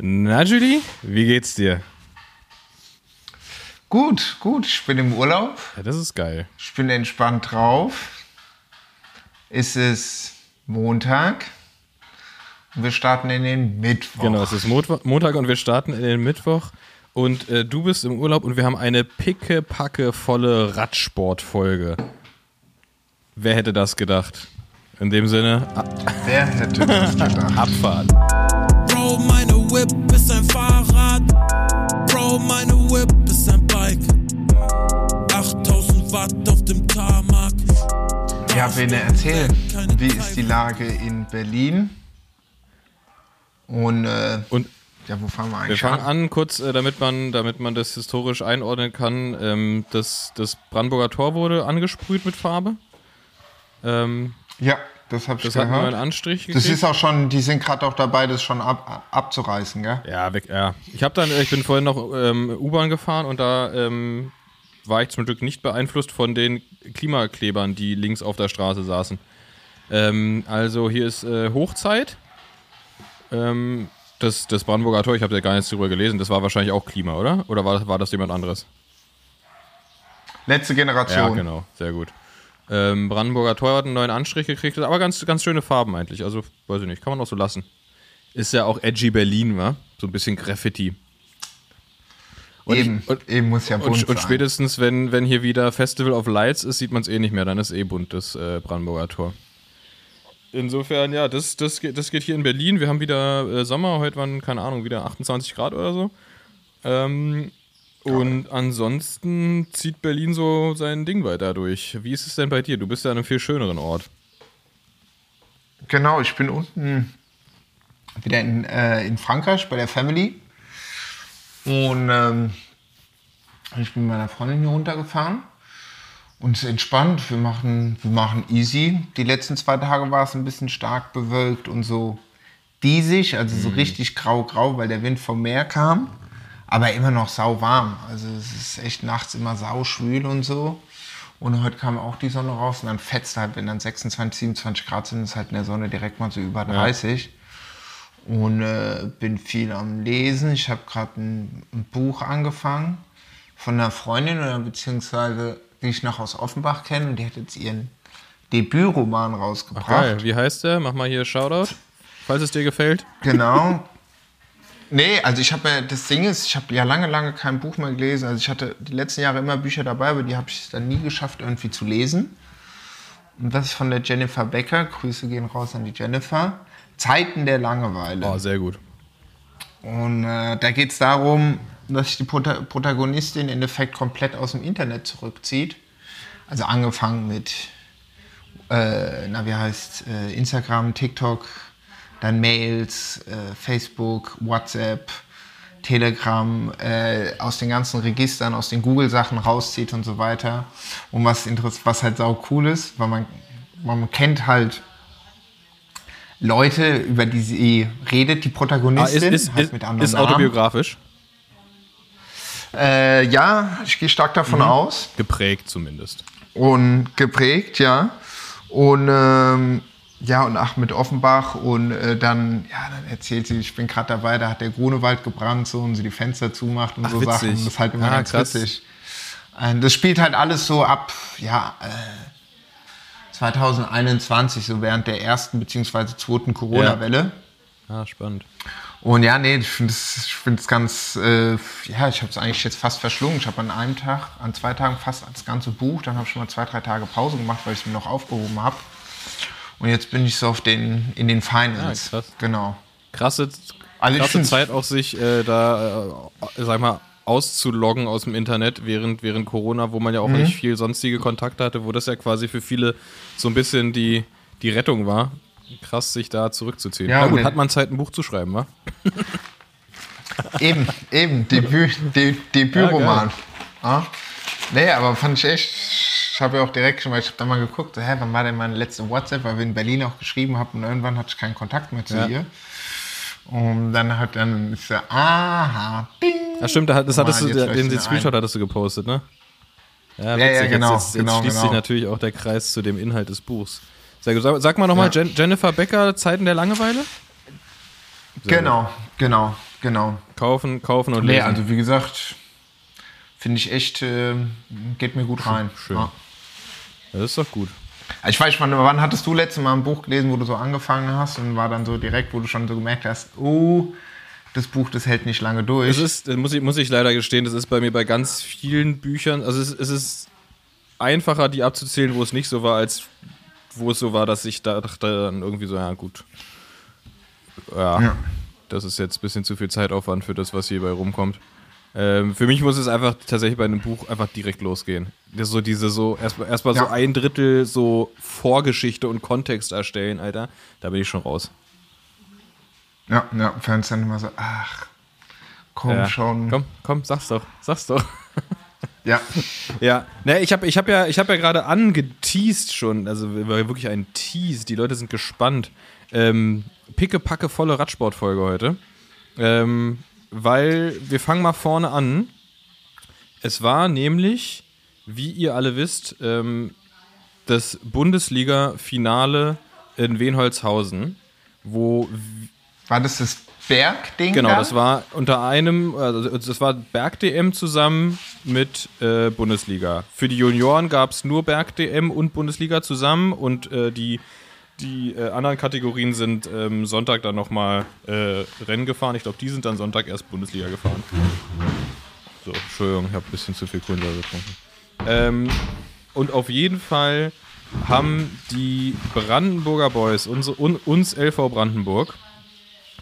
Na, Julie, wie geht's dir? Gut, gut. Ich bin im Urlaub. Ja, das ist geil. Ich bin entspannt drauf. Es ist Montag. Und wir starten in den Mittwoch. Genau, es ist Mot- Montag und wir starten in den Mittwoch. Und äh, du bist im Urlaub und wir haben eine picke-packe volle Radsport-Folge. Wer hätte das gedacht? In dem Sinne, Wer hätte das gedacht? Abfahrt. Ja, Bene, erzähl. Wie ist die Lage in Berlin? Und, äh, Und ja, wo fahren wir wir eigentlich fangen an? kurz, äh, damit, man, damit man das historisch einordnen kann. Ähm, das, das Brandenburger Tor wurde angesprüht mit Farbe. Ähm, Ja, das habe ich das hat einen gehört. Anstrich Das gekriegt. ist auch schon, die sind gerade auch dabei, das schon ab, abzureißen, gell? Ja, weg, ja. Ich habe dann, ich bin vorhin noch ähm, U-Bahn gefahren und da ähm, war ich zum Glück nicht beeinflusst von den Klimaklebern, die links auf der Straße saßen. Ähm, also hier ist äh, Hochzeit. Ähm, das, das Brandenburger Tor, ich habe ja gar nichts darüber gelesen, das war wahrscheinlich auch Klima, oder? Oder war, war das jemand anderes? Letzte Ja, Generation. genau, sehr gut. Ähm, Brandenburger Tor hat einen neuen Anstrich gekriegt, aber ganz, ganz schöne Farben eigentlich. Also, weiß ich nicht, kann man auch so lassen. Ist ja auch edgy Berlin, wa? So ein bisschen Graffiti. Und ich- Eben, und- eben muss ja bunt Und, und sein. spätestens, wenn, wenn hier wieder Festival of Lights ist, sieht man es eh nicht mehr. Dann ist eh bunt, das äh, Brandenburger Tor. Insofern, ja, das, das, geht, das geht hier in Berlin. Wir haben wieder äh, Sommer. Heute waren, keine Ahnung, wieder 28 Grad oder so. Ähm, und ansonsten zieht Berlin so sein Ding weiter durch. Wie ist es denn bei dir? Du bist ja an einem viel schöneren Ort. Genau, ich bin unten wieder in, äh, in Frankreich bei der Family. Und ähm, ich bin mit meiner Freundin hier runtergefahren. Und es ist entspannt. Wir machen, wir machen easy. Die letzten zwei Tage war es ein bisschen stark bewölkt und so diesig, also so richtig grau-grau, weil der Wind vom Meer kam. Aber immer noch sau warm. Also es ist echt nachts immer sau schwül und so. Und heute kam auch die Sonne raus und dann fetzt halt, wenn dann 26, 27 Grad sind, ist halt in der Sonne direkt mal so über 30. Und äh, bin viel am Lesen. Ich habe gerade ein, ein Buch angefangen von einer Freundin oder beziehungsweise die ich noch aus Offenbach kenne und die hat jetzt ihren Debütroman rausgebracht. Geil. Wie heißt der? Mach mal hier Shoutout, falls es dir gefällt. Genau. Nee, also ich habe mir, das Ding ist, ich habe ja lange, lange kein Buch mehr gelesen. Also ich hatte die letzten Jahre immer Bücher dabei, aber die habe ich dann nie geschafft, irgendwie zu lesen. Und das ist von der Jennifer Becker. Grüße gehen raus an die Jennifer. Zeiten der Langeweile. Oh, sehr gut. Und äh, da geht es darum, dass sich die Prota Protagonistin im Endeffekt komplett aus dem Internet zurückzieht. Also angefangen mit, äh, na wie heißt, äh, Instagram, TikTok, dann Mails, äh, Facebook, WhatsApp, Telegram, äh, aus den ganzen Registern, aus den Google-Sachen rauszieht und so weiter. Und was, was halt sau cool ist, weil man, man kennt halt Leute, über die sie redet, die Ah, Protagonistin, ist ist, ist, mit anderen ist autobiografisch? Äh, ja, ich gehe stark davon aus. Geprägt zumindest. Und geprägt, ja. Und ähm, ja, und Achmed Offenbach und äh, dann, ja, dann erzählt sie, ich bin gerade dabei, da hat der Grunewald gebrannt so und sie die Fenster zumacht und Ach, so witzig. Sachen. Das ist halt immer Ah, ganz krass. witzig. Und das spielt halt alles so ab, ja, äh, 2021, so während der ersten beziehungsweise zweiten Corona-Welle. Ah, spannend. Und ja, nee, ich finde es ganz, äh, ja, ich habe es eigentlich jetzt fast verschlungen. Ich habe an einem Tag, an zwei Tagen fast das ganze Buch. Dann habe ich schon mal zwei, drei Tage Pause gemacht, weil ich es mir noch aufgehoben habe. Und jetzt bin ich so auf den, in den Finals. Ah, krass. Genau. Krasse, Also ich krasse find's- Zeit auch sich äh, da, äh, sag mal, auszuloggen aus dem Internet während, während Corona, wo man ja auch Mhm. nicht viel sonstige Kontakte hatte, wo das ja quasi für viele so ein bisschen die, die Rettung war. Krass, sich da zurückzuziehen. Ja, Na gut, hat man Zeit, ein Buch zu schreiben, wa? Eben, eben, Debüt, De, Debütroman. Ja, nee, aber fand ich echt, ich habe ja auch direkt schon, weil ich habe da mal geguckt, hä, wann war denn meine letzte WhatsApp, weil wir in Berlin auch geschrieben haben und irgendwann hatte ich keinen Kontakt mehr zu Ja. ihr. Und dann hat dann ist ja, aha, ding. Ja, stimmt, das Mal hattest du, jetzt den, den Screenshot hattest du gepostet, ne? Ja, Ja, ja, genau, Jetzt, jetzt, jetzt genau, schließt sich genau. natürlich auch der Kreis zu dem Inhalt des Buchs. Sehr gut. Sag, sag mal nochmal, Ja. Jen Jennifer Becker, Zeiten der Langeweile? Sehr Genau, genau. Genau. Kaufen, kaufen und Nee, lesen. also wie gesagt, finde ich echt, äh, geht mir gut rein. schön. Ja. das ist doch gut. Also Ich weiß, wann, wann hattest du letztes Mal ein Buch gelesen, wo du so angefangen hast und war dann so direkt, wo du schon so gemerkt hast, oh, das Buch, das hält nicht lange durch. Es ist, das muss ich, muss ich leider gestehen, das ist bei mir bei ganz vielen Büchern, also es, es ist einfacher, die abzuzählen, wo es nicht so war, als wo es so war, dass ich da dachte dann irgendwie so, ja gut. Ja, Ja. das ist jetzt ein bisschen zu viel Zeitaufwand für das, was hierbei rumkommt. Ähm, für mich muss es einfach tatsächlich bei einem Buch einfach direkt losgehen. Das so diese so, erstmal erst mal so Ja. ein Drittel so Vorgeschichte und Kontext erstellen, Alter. Da bin ich schon raus. ja, ja, Fans dann immer so, ach, komm Ja. schon. Komm, komm, sag's doch, sag's doch. Ja, Ja, ne, ich habe ich hab ja, ich hab ja gerade angeteased schon, also war wirklich ein Tease, die Leute sind gespannt. Ähm, picke, packe, volle Radsportfolge heute. Ähm, weil wir fangen mal vorne an. Es war nämlich, wie ihr alle wisst, ähm, das Bundesliga-Finale in Wenholzhausen, wo war das das Bergding? Genau, da? das war unter einem, also das war Berg-DM zusammen mit äh, Bundesliga. Für die Junioren gab es nur Berg-DM und Bundesliga zusammen und äh, die, die äh, anderen Kategorien sind ähm, Sonntag dann nochmal äh, Rennen gefahren. Ich glaube, die sind dann Sonntag erst Bundesliga gefahren. So, Entschuldigung, ich habe ein bisschen zu viel Kohlensäure getrunken. Ähm, und auf jeden Fall haben die Brandenburger Boys, unsere, un, uns LV Brandenburg,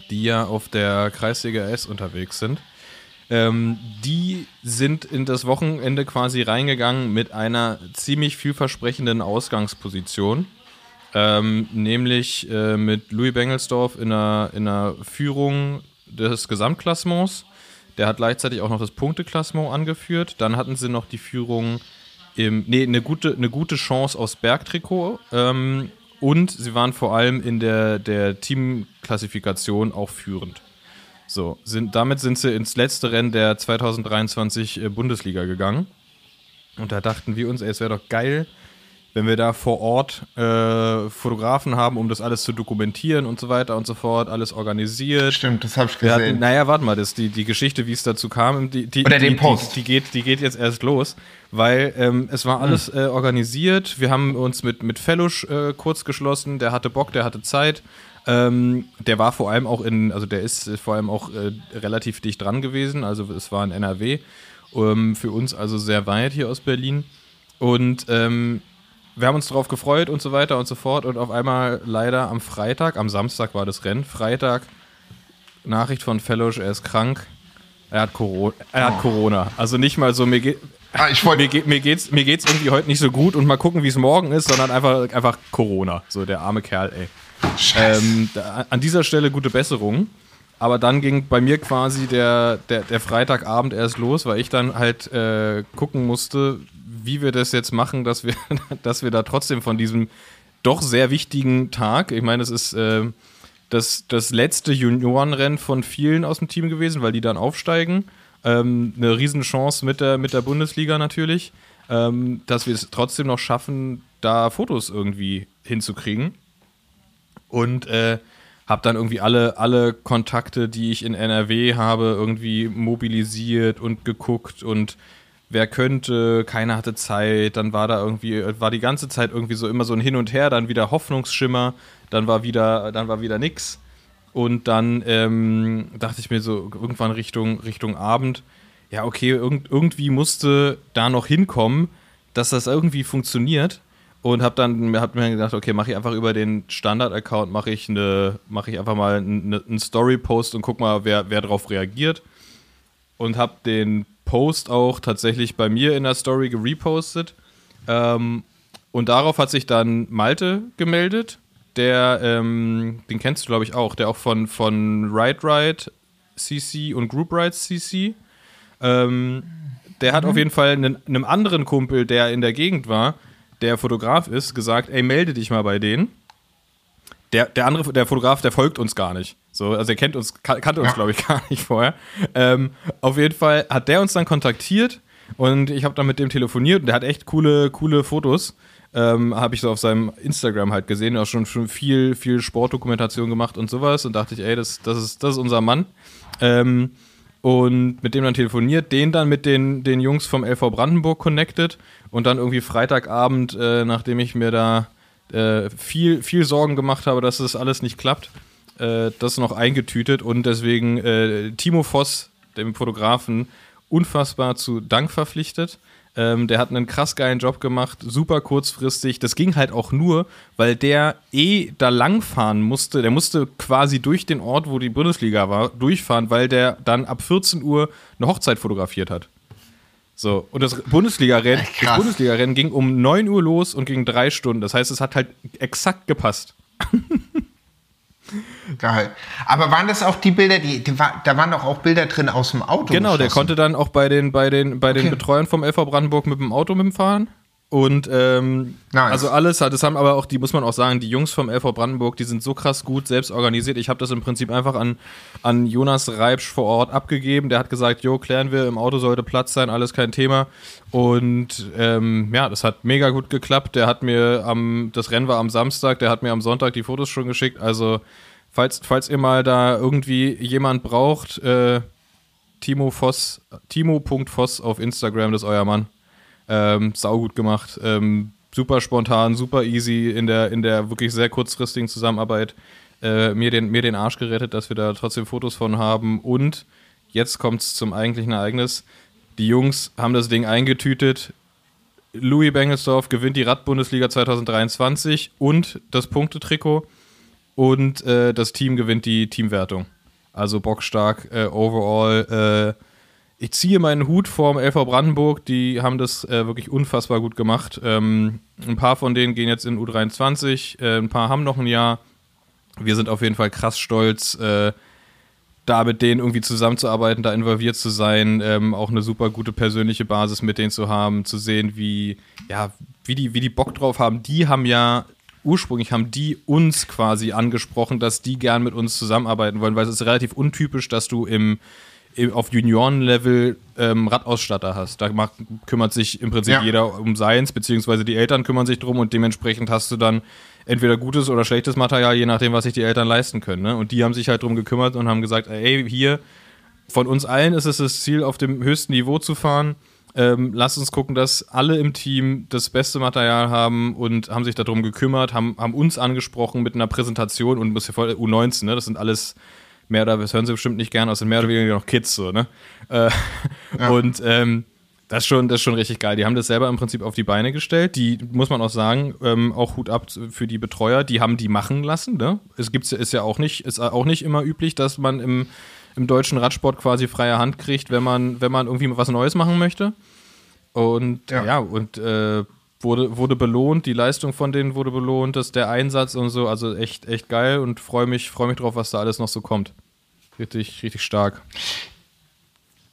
die ja auf der Kreisliga S unterwegs sind, ähm, die sind in das Wochenende quasi reingegangen mit einer ziemlich vielversprechenden Ausgangsposition. Ähm, nämlich äh, mit Louis Bengelsdorf in einer, in einer Führung des Gesamtklassements. Der hat gleichzeitig auch noch das Punkteklassement angeführt. Dann hatten sie noch die Führung im, nee, eine gute, eine gute Chance aus Bergtrikot. Ähm, und sie waren vor allem in der, der Teamklassifikation auch führend. So, sind, damit sind sie ins letzte Rennen der 2023 äh, Bundesliga gegangen. Und da dachten wir uns, ey, es wäre doch geil, wenn wir da vor Ort äh, Fotografen haben, um das alles zu dokumentieren und so weiter und so fort, alles organisiert. Stimmt, das habe ich Wir hatten, gesehen. naja, warte mal, das, die, die Geschichte, wie es dazu kam, die, die, Oder die, den Post. Die, die, geht, die geht jetzt erst los, weil ähm, es war alles äh, organisiert. Wir haben uns mit, mit Fellusch äh, kurz geschlossen, der hatte Bock, der hatte Zeit. Ähm, der war vor allem auch in, also der ist vor allem auch äh, relativ dicht dran gewesen, also es war in NRW. Ähm, für uns also sehr weit hier aus Berlin. Und ähm, wir haben uns darauf gefreut und so weiter und so fort. Und auf einmal leider am Freitag, am Samstag war das Rennen, Freitag Nachricht von Fellows, er ist krank. Er hat, Corona, er hat Corona. Also nicht mal so, mir, geht, Ah, ich wollte mir, geht, mir, geht's, mir geht's irgendwie heute nicht so gut und mal gucken, wie es morgen ist, sondern einfach, einfach Corona. So der arme Kerl, ey. Scheiße. Ähm, da, an dieser Stelle gute Besserung. Aber dann ging bei mir quasi der, der, der Freitagabend erst los, weil ich dann halt äh, gucken musste, wie wir das jetzt machen, dass wir, dass wir da trotzdem von diesem doch sehr wichtigen Tag, ich meine, es ist äh, das, das letzte Juniorenrennen von vielen aus dem Team gewesen, weil die dann aufsteigen. Ähm, eine Riesenchance mit der, mit der Bundesliga natürlich, ähm, dass wir es trotzdem noch schaffen, da Fotos irgendwie hinzukriegen. Und äh, habe dann irgendwie alle, alle Kontakte, die ich in NRW habe, irgendwie mobilisiert und geguckt und wer könnte, keiner hatte Zeit, dann war da irgendwie, war die ganze Zeit irgendwie so immer so ein Hin und Her, dann wieder Hoffnungsschimmer, dann war wieder, dann war wieder nix. Und dann ähm, dachte ich mir so irgendwann Richtung, Richtung Abend, ja, okay, irgend, irgendwie musste da noch hinkommen, dass das irgendwie funktioniert. Und habe dann hab mir gedacht, okay, mache ich einfach über den Standard-Account, mache ich, eine, mach ich einfach mal einen einen Story-Post und guck mal, wer, wer darauf reagiert. Und habe den Post auch tatsächlich bei mir in der Story gerepostet. Ähm, und darauf hat sich dann Malte gemeldet, der, ähm, den kennst du glaube ich auch, der auch von, von Ride Ride CC und Group Rides CC. Ähm, der hat auf jeden Fall einen, einem anderen Kumpel, der in der Gegend war, der Fotograf ist, gesagt, ey, melde dich mal bei denen. Der, der andere, der Fotograf, der folgt uns gar nicht. So, also er kennt uns, kan kannte uns, Ja. glaube ich, gar nicht vorher. Ähm, auf jeden Fall hat der uns dann kontaktiert und ich habe dann mit dem telefoniert und der hat echt coole, coole Fotos. Ähm, habe ich so auf seinem Instagram halt gesehen, auch schon, schon viel, viel Sportdokumentation gemacht und sowas und dachte ich, ey, das, das, ist, das ist unser Mann. Ähm, und mit dem dann telefoniert, den dann mit den, den Jungs vom LV Brandenburg connected und dann irgendwie Freitagabend, äh, nachdem ich mir da äh, viel, viel Sorgen gemacht habe, dass das alles nicht klappt, äh, das noch eingetütet und deswegen äh, Timo Voss, dem Fotografen, unfassbar zu Dank verpflichtet. Ähm, der hat einen krass geilen Job gemacht, super kurzfristig. Das ging halt auch nur, weil der eh da langfahren musste. Der musste quasi durch den Ort, wo die Bundesliga war, durchfahren, weil der dann ab 14 Uhr eine Hochzeit fotografiert hat. So, und das Bundesliga-Rennen Bundesliga ging um 9 Uhr los und ging drei Stunden. Das heißt, es hat halt exakt gepasst. Geil. Aber waren das auch die Bilder, die, die war, da waren doch auch Bilder drin aus dem Auto. Genau, der konnte dann auch bei den, bei den, bei okay. den Betreuern vom LV Brandenburg mit dem Auto mitfahren. Und ähm, nice. also alles hat, das haben aber auch, die muss man auch sagen, die Jungs vom LV Brandenburg, die sind so krass gut selbst organisiert. Ich habe das im Prinzip einfach an, an Jonas Reibsch vor Ort abgegeben. Der hat gesagt, jo, klären wir, im Auto sollte Platz sein, alles kein Thema. Und ähm, ja, das hat mega gut geklappt. Der hat mir am, das Rennen war am Samstag, der hat mir am Sonntag die Fotos schon geschickt. Also falls, falls ihr mal da irgendwie jemand braucht, äh, Timo Voss, Timo.voss auf Instagram, das ist euer Mann. Ähm, saugut gemacht. Ähm, super spontan, super easy in der, in der wirklich sehr kurzfristigen Zusammenarbeit. Äh, mir, den, mir den Arsch gerettet, dass wir da trotzdem Fotos von haben. Und jetzt kommt es zum eigentlichen Ereignis. Die Jungs haben das Ding eingetütet. Louis Bengelsdorf gewinnt die Radbundesliga 2023 und das Punktetrikot und äh, das Team gewinnt die Teamwertung. Also bockstark äh, overall. Ich ziehe meinen Hut vorm LV Brandenburg, die haben das äh, wirklich unfassbar gut gemacht. Ähm, ein paar von denen gehen jetzt in U23, äh, ein paar haben noch ein Jahr. Wir sind auf jeden Fall krass stolz, äh, da mit denen irgendwie zusammenzuarbeiten, da involviert zu sein, ähm, auch eine super gute persönliche Basis mit denen zu haben, zu sehen, wie, ja, wie die, wie die Bock drauf haben. Die haben ja ursprünglich haben die uns quasi angesprochen, dass die gern mit uns zusammenarbeiten wollen, weil es ist relativ untypisch, dass du im auf Juniorenlevel ähm, Radausstatter hast. Da macht, kümmert sich im Prinzip ja. jeder um seins, beziehungsweise die Eltern kümmern sich drum und dementsprechend hast du dann entweder gutes oder schlechtes Material, je nachdem, was sich die Eltern leisten können. Ne? Und die haben sich halt drum gekümmert und haben gesagt, ey, hier, von uns allen ist es das Ziel, auf dem höchsten Niveau zu fahren ähm, lasst uns gucken, dass alle im Team das beste Material haben und haben sich darum gekümmert, haben, haben uns angesprochen mit einer Präsentation und voll U19, ne? Das sind alles mehr oder das hören sie bestimmt nicht gern, aus sind mehr oder weniger noch Kids so, ne? Äh, ja. Und ähm, das ist, schon, das ist schon richtig geil. Die haben das selber im Prinzip auf die Beine gestellt. Die, muss man auch sagen, ähm, auch Hut ab für die Betreuer, die haben die machen lassen. Ne? Es gibt's, ist ja auch nicht, ist auch nicht immer üblich, dass man im im deutschen Radsport quasi freie Hand kriegt, wenn man, wenn man irgendwie was Neues machen möchte. Und ja, ja und äh, wurde, wurde belohnt, die Leistung von denen wurde belohnt, dass der Einsatz und so, also echt, echt geil und freue mich, freue mich drauf, was da alles noch so kommt. Richtig, richtig stark.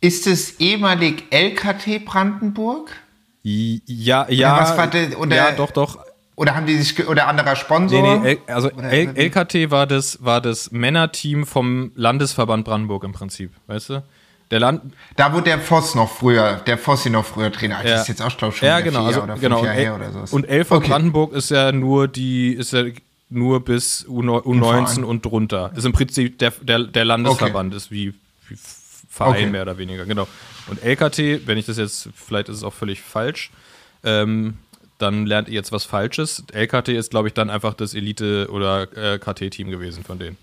Ist es ehemalig LKT Brandenburg? Ja, ja. Oder was war das, oder, ja, doch, doch. Oder haben die sich oder anderer Sponsor? Nee, nee, also L LKT war das, war das Männerteam vom Landesverband Brandenburg im Prinzip, weißt du? Der Land da wo der Voss noch früher, der Fossi noch früher Trainer. Ja. Das ist jetzt auch schon ja, genau, also, oder genau. Jahre her oder so. Und LV okay. Brandenburg ist ja nur die, ist ja nur bis U19 und drunter. Ist im Prinzip der, der, der Landesverband, okay. ist wie, wie Verein okay. mehr oder weniger, genau. Und LKT, wenn ich das jetzt, vielleicht ist es auch völlig falsch, ähm, dann lernt ihr jetzt was Falsches. LKT ist, glaube ich, dann einfach das Elite- oder äh, KT-Team gewesen von denen.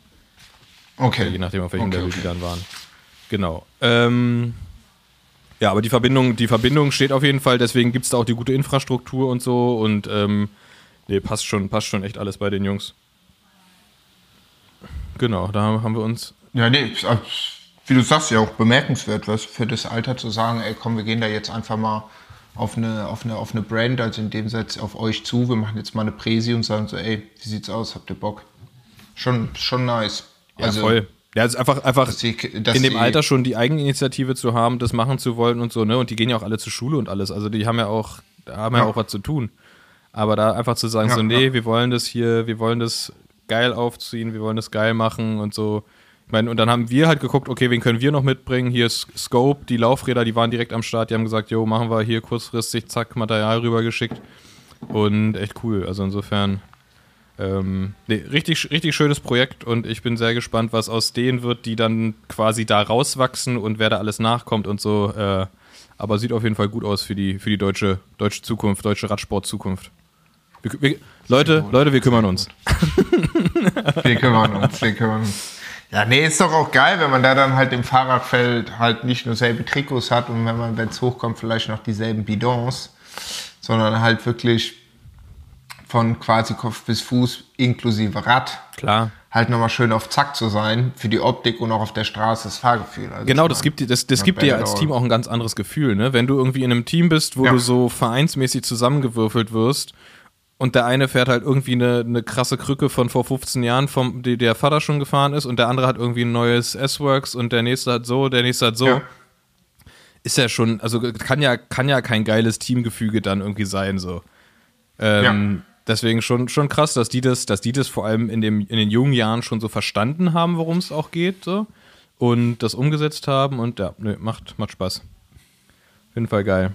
Okay. Je nachdem, auf welchem okay, Level okay. die dann waren. Genau. Ähm, ja, aber die Verbindung, die Verbindung steht auf jeden Fall, deswegen gibt es da auch die gute Infrastruktur und so und ähm, nee, passt schon, passt schon echt alles bei den Jungs. Genau, da haben wir uns. Ja, nee, wie du sagst, ja auch bemerkenswert, was für das Alter zu sagen, ey komm, wir gehen da jetzt einfach mal auf eine, auf eine, auf eine Brand, also in dem Satz auf euch zu, wir machen jetzt mal eine Präsi und sagen so, ey, wie sieht's aus, habt ihr Bock? Schon, schon nice. Ja, also, voll. Ja, es ist einfach, einfach dass die, dass in dem Alter schon die Eigeninitiative zu haben, das machen zu wollen und so, ne? Und die gehen ja auch alle zur Schule und alles. Also die haben ja auch, haben ja, ja auch was zu tun. Aber da einfach zu sagen, ja, so, nee, ja. wir wollen das hier, wir wollen das geil aufziehen, wir wollen das geil machen und so. Ich meine, und dann haben wir halt geguckt, okay, wen können wir noch mitbringen? Hier ist Scope, die Laufräder, die waren direkt am Start, die haben gesagt, jo, machen wir hier kurzfristig, zack, Material rübergeschickt. Und echt cool. Also insofern, ähm, nee, richtig, richtig schönes Projekt und ich bin sehr gespannt, was aus denen wird, die dann quasi da rauswachsen und wer da alles nachkommt und so. Äh, aber sieht auf jeden Fall gut aus für die, für die deutsche, deutsche Zukunft, deutsche Radsport-Zukunft. Leute, Leute, wir kümmern uns. Wir kümmern uns, wir kümmern uns. Ja, nee, ist doch auch geil, wenn man da dann halt im Fahrradfeld halt nicht nur selbe Trikots hat und wenn man, wenn es hochkommt, vielleicht noch dieselben Bidons, sondern halt wirklich von quasi Kopf bis Fuß inklusive Rad Klar. halt nochmal schön auf Zack zu sein, für die Optik und auch auf der Straße das Fahrgefühl. Also Genau, das gibt, dir- das, das gibt dir als. Team auch ein ganz anderes Gefühl, ne? Wenn du irgendwie in einem Team bist, wo Ja. du so vereinsmäßig zusammengewürfelt wirst und der eine fährt halt irgendwie eine, eine krasse Krücke von vor 15 Jahren, vom, die der Vater schon gefahren ist und der andere hat irgendwie ein neues S-Works und der nächste hat so, der nächste hat so. Ja. Ist ja schon, also kann ja, kann ja kein geiles Teamgefüge dann irgendwie sein, so. Ähm, Deswegen schon, schon krass, dass die das, dass die das vor allem in, dem, in den jungen Jahren schon so verstanden haben, worum es auch geht, so. Und das umgesetzt haben und ja, nö, macht, macht Spaß. Auf jeden Fall geil.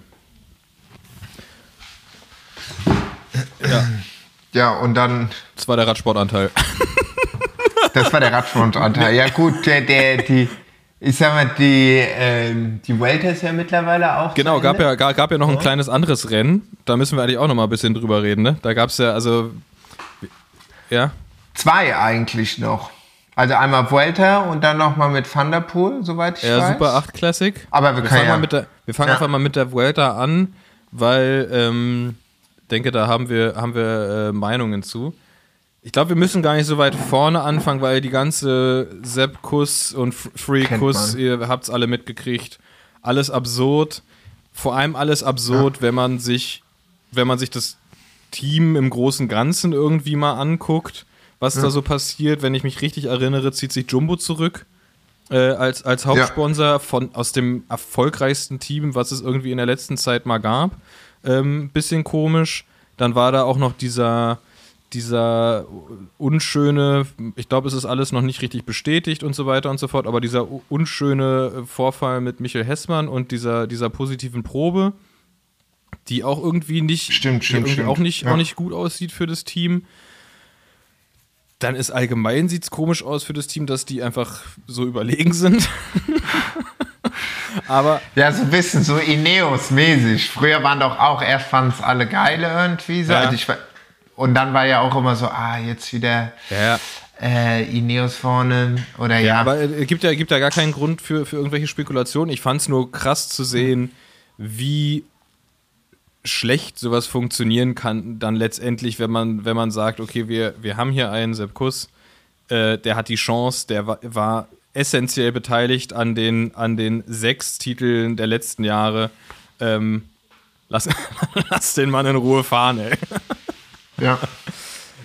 Ja, und dann, Das war der Radsportanteil. das war der Radfrontanteil. Ja gut, der, der, die, ich sag mal, die, ähm, die Welter ist ja mittlerweile auch. Genau, gab ja, gab, gab ja noch ein kleines anderes Rennen. Da müssen wir eigentlich auch noch mal ein bisschen drüber reden, ne? Da gab es ja, also. Ja, Zwei eigentlich noch. Also einmal Vuelta und dann nochmal mit Thunderpool, soweit ich ja weiß. Super 8 Classic. Aber wir wir können fangen, ja- mal mit der, wir fangen Ja. einfach mal mit der Vuelta an, weil ähm, denke, da haben wir, haben wir äh, Meinungen zu. Ich glaube, wir müssen gar nicht so weit vorne anfangen, weil die ganze Sepp-Kuss und Free-Kuss, ihr habt's alle mitgekriegt. Alles absurd. Vor allem alles absurd, wenn man sich, wenn man sich das Team im großen Ganzen irgendwie mal anguckt, was da so passiert. Wenn ich mich richtig erinnere, zieht sich Jumbo zurück äh, als, als Hauptsponsor von, aus dem erfolgreichsten Team, was es irgendwie in der letzten Zeit mal gab. Ähm, bisschen komisch. Dann war da auch noch dieser, dieser unschöne, ich glaube, es ist alles noch nicht richtig bestätigt und so weiter und so fort, aber dieser unschöne Vorfall mit Michael Hessmann und dieser, dieser positiven Probe, die auch irgendwie nicht, Stimmt, stimmt, irgendwie stimmt. auch nicht, Ja. auch nicht gut aussieht für das Team. Dann ist allgemein sieht es komisch aus für das Team, dass die einfach so überlegen sind. Aber Ja, so ein bisschen so Ineos-mäßig. Früher waren doch auch, erst fanden es alle geile irgendwie so. Ja. Also ich, und dann war ja auch immer so, ah, jetzt wieder ja, äh, Ineos vorne. Oder ja. aber es gibt ja, gibt ja gar keinen Grund für, für irgendwelche Spekulationen. Ich fand es nur krass zu sehen, wie schlecht sowas funktionieren kann, dann letztendlich, wenn man, wenn man sagt, okay, wir, wir haben hier einen Sepp Kuss, äh, der hat die Chance, der war, war essentiell beteiligt an den, an den sechs Titeln der letzten Jahre. Ähm, lass, lass den Mann in Ruhe fahren, ey. ja.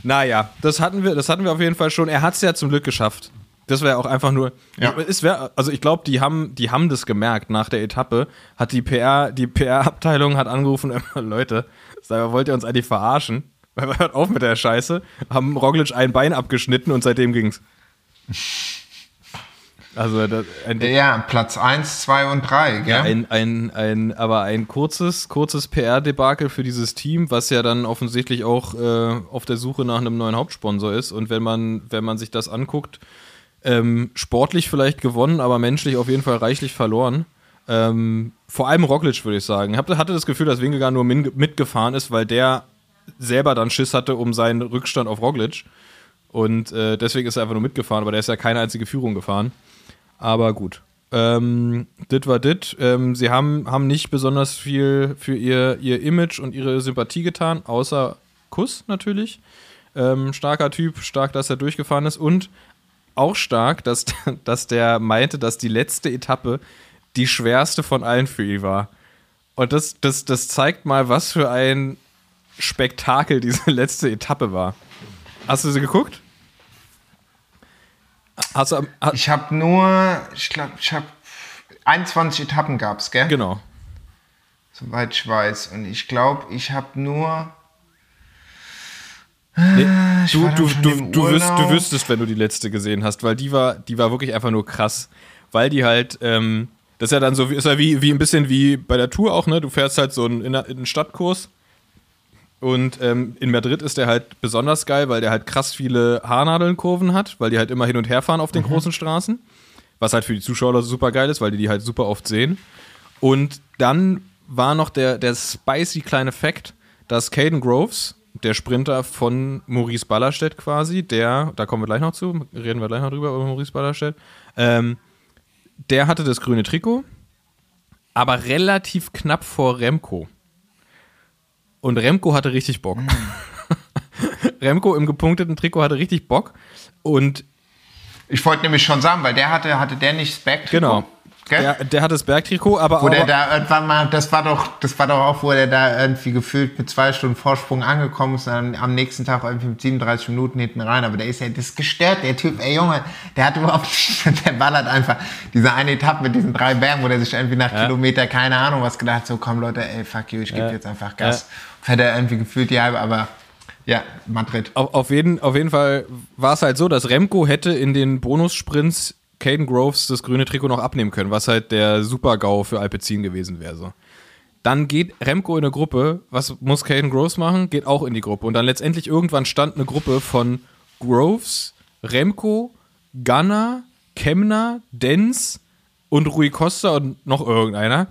Naja, das hatten wir, das hatten wir auf jeden Fall schon. Er hat es ja zum Glück geschafft. Das wäre auch einfach nur. Ja. Es wär, also ich glaube, die haben, die haben das gemerkt nach der Etappe. Hat die PR, die PR-Abteilung hat angerufen, immer, Leute, sag wollt ihr uns eigentlich verarschen? Weil hört auf mit der Scheiße. Haben Roglic ein Bein abgeschnitten und seitdem ging's. Also das, ein, ja, Platz 1, 2 und 3, gell? ein, ein, ein, aber ein kurzes, kurzes PR-Debakel für dieses Team, was ja dann offensichtlich auch äh, auf der Suche nach einem neuen Hauptsponsor ist. Und wenn man, wenn man sich das anguckt, ähm, sportlich vielleicht gewonnen, aber menschlich auf jeden Fall reichlich verloren. Ähm, vor allem Roglic, würde ich sagen. Ich hatte das Gefühl, dass Wingegaard nur mitgefahren ist, weil der selber dann Schiss hatte um seinen Rückstand auf Roglic. Und äh, deswegen ist er einfach nur mitgefahren, aber der ist ja keine einzige Führung gefahren. Aber gut. Ähm, dit war dit. Ähm, sie haben, haben nicht besonders viel für ihr, ihr Image und ihre Sympathie getan, außer Kuss natürlich. Ähm, starker Typ, stark, dass er durchgefahren ist und auch stark, dass, dass der meinte, dass die letzte Etappe die schwerste von allen für ihn war. Und das, das, das zeigt mal, was für ein Spektakel diese letzte Etappe war. Hast du sie geguckt? Hast du, am- ha, Ich habe nur, ich glaube, ich habe 21 Etappen gab es, gell? genau. Soweit ich weiß. Und ich glaube, ich habe nur. Nee, ich du, du, du, du, wirst, du wüsstest, wenn du die letzte gesehen hast, weil die war, die war wirklich einfach nur krass. Weil die halt, ähm, das ist ja dann so, wie- ist ja wie, wie ein bisschen wie bei der Tour auch, ne? Du fährst halt so einen, in einen Stadtkurs Und ähm, in Madrid ist der halt besonders geil, weil der halt krass viele Haarnadelnkurven hat, weil die halt immer hin und her fahren auf den großen Straßen. Was halt für die Zuschauer super geil ist, weil die die halt super oft sehen. Und dann war noch der, der spicy kleine Fact, dass Caden Groves, der Sprinter von Maurice Ballerstedt quasi, der, da kommen wir gleich noch zu, reden wir gleich noch drüber über Maurice Ballerstedt, ähm, der hatte das grüne Trikot, aber relativ knapp vor Remco. Und Remco hatte richtig Bock. Remco im gepunkteten Trikot hatte richtig Bock. Und Ich wollte nämlich schon sagen, weil der hatte, hatte der nicht das Back genau, der, der hat das Bergtrikot, aber Wo auch. der da irgendwann mal, das war doch, das war doch auch, wo der da irgendwie gefühlt mit zwei Stunden Vorsprung angekommen ist, und dann am nächsten Tag irgendwie mit 37 Minuten hinten rein. Aber der ist ja, das ist gestört, der Typ, ey Junge, der hat überhaupt, der ballert einfach diese eine Etappe mit diesen drei Bergen, wo der sich irgendwie nach Kilometer, keine Ahnung, was gedacht, so komm Leute, ey, fuck you, ich gebe jetzt einfach Gas. Fährt er irgendwie gefühlt halbe, aber ja, Madrid. Auf, auf, jeden, auf jeden Fall war es halt so, dass Remco hätte in den Bonussprints Caden Groves das grüne Trikot noch abnehmen können, was halt der Super-GAU für Alpecin gewesen wäre. So. Dann geht Remco in eine Gruppe. Was muss Caden Groves machen? Geht auch in die Gruppe. Und dann letztendlich irgendwann stand eine Gruppe von Groves, Remco, Gunnar, Kemner, Denz und Rui Costa und noch irgendeiner,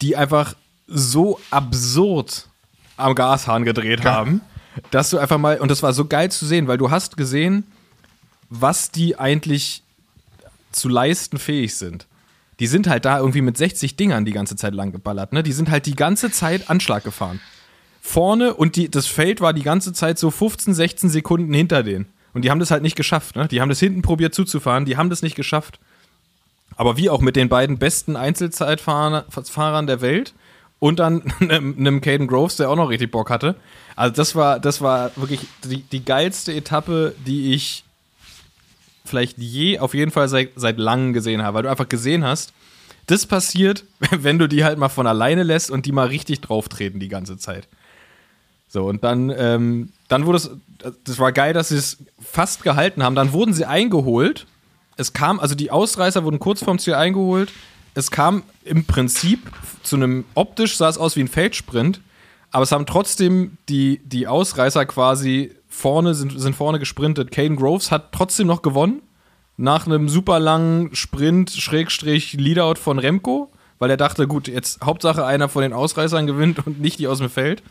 die einfach so absurd am Gashahn gedreht haben, dass du einfach mal, und das war so geil zu sehen, weil du hast gesehen, was die eigentlich zu leisten fähig sind. Die sind halt da irgendwie mit 60 Dingern die ganze Zeit lang geballert, ne? Die sind halt die ganze Zeit Anschlag gefahren. Vorne und die, das Feld war die ganze Zeit so 15, 16 Sekunden hinter denen. Und die haben das halt nicht geschafft, ne? Die haben das hinten probiert zuzufahren, die haben das nicht geschafft. Aber wie auch mit den beiden besten Einzelzeitfahrern der Welt und dann einem, Caden Groves, der auch noch richtig Bock hatte. Also das war, das war wirklich die, die geilste Etappe, die ich vielleicht je auf jeden Fall seit, seit langem gesehen habe, weil du einfach gesehen hast, das passiert, wenn du die halt mal von alleine lässt und die mal richtig drauf treten die ganze Zeit. So, und dann, ähm, dann wurde es, das war geil, dass sie es fast gehalten haben. Dann wurden sie eingeholt. Es kam, also die Ausreißer wurden kurz vorm Ziel eingeholt. Es kam im Prinzip zu einem, optisch sah es aus wie ein Feldsprint, aber es haben trotzdem die, die Ausreißer quasi vorne, sind, sind vorne gesprintet. Caden Groves hat trotzdem noch gewonnen. Nach einem super langen Sprint, Schrägstrich, Leadout von Remco, weil er dachte, gut, jetzt Hauptsache einer von den Ausreißern gewinnt und nicht die aus dem Feld.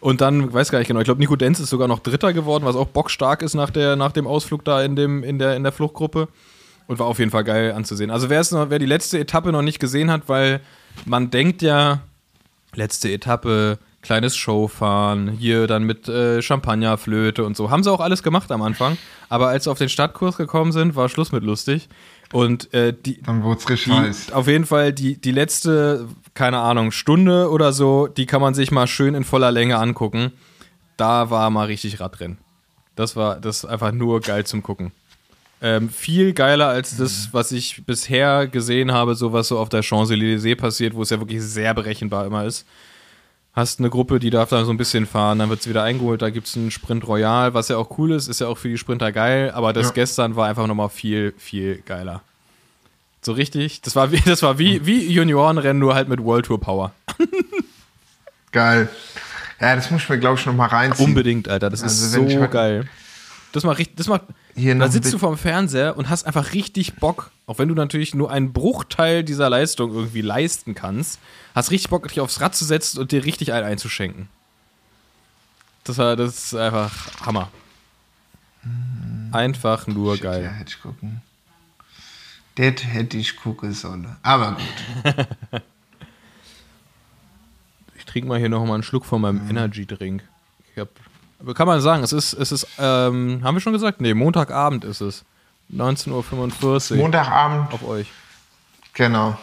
Und dann, weiß gar nicht genau, ich glaube, Nico Denz ist sogar noch Dritter geworden, was auch bockstark ist nach, der, nach dem Ausflug da in, dem, in, der, in der Fluchtgruppe. Und war auf jeden Fall geil anzusehen. Also wer, noch, wer die letzte Etappe noch nicht gesehen hat, weil man denkt ja, letzte Etappe, kleines Showfahren, hier dann mit äh, Champagnerflöte und so. Haben sie auch alles gemacht am Anfang. Aber als sie auf den Stadtkurs gekommen sind, war Schluss mit lustig. Und äh, die, Dann wurde es richtig die, heiß. auf jeden Fall die, die letzte, keine Ahnung, Stunde oder so, die kann man sich mal schön in voller Länge angucken. Da war mal richtig Radrennen. Das war das einfach nur geil zum Gucken. Ähm, viel geiler als das, was ich bisher gesehen habe, so was so auf der Champs-Élysées passiert, wo es ja wirklich sehr berechenbar immer ist. Hast eine Gruppe, die darf da so ein bisschen fahren, dann wird sie wieder eingeholt, da gibt es einen Sprint Royal, was ja auch cool ist, ist ja auch für die Sprinter geil, aber das Ja. gestern war einfach nochmal viel, viel geiler. So richtig, das war wie, das war wie, wie Juniorenrennen, nur halt mit World Tour Power. Geil. Ja, das muss ich mir, glaube ich, noch mal reinziehen. Unbedingt, Alter, das ist Also, wenn so heute- geil. Das macht richtig, das macht, Hier da sitzt du vorm Fernseher und hast einfach richtig Bock, auch wenn du natürlich nur einen Bruchteil dieser Leistung irgendwie leisten kannst, hast richtig Bock, dich aufs Rad zu setzen und dir richtig einen einzuschenken. Das war, das ist einfach Hammer. Einfach nur Ja, geil. hätte ich gucken. Das hätte ich gucken sollen. Aber gut. Ich trinke mal hier noch mal einen Schluck von meinem Energy Drink. Ich hab, aber kann man sagen, es ist, es ist, ähm, haben wir schon gesagt? Nee, Montagabend ist es. 19.45 Uhr Montagabend, auf euch. genau.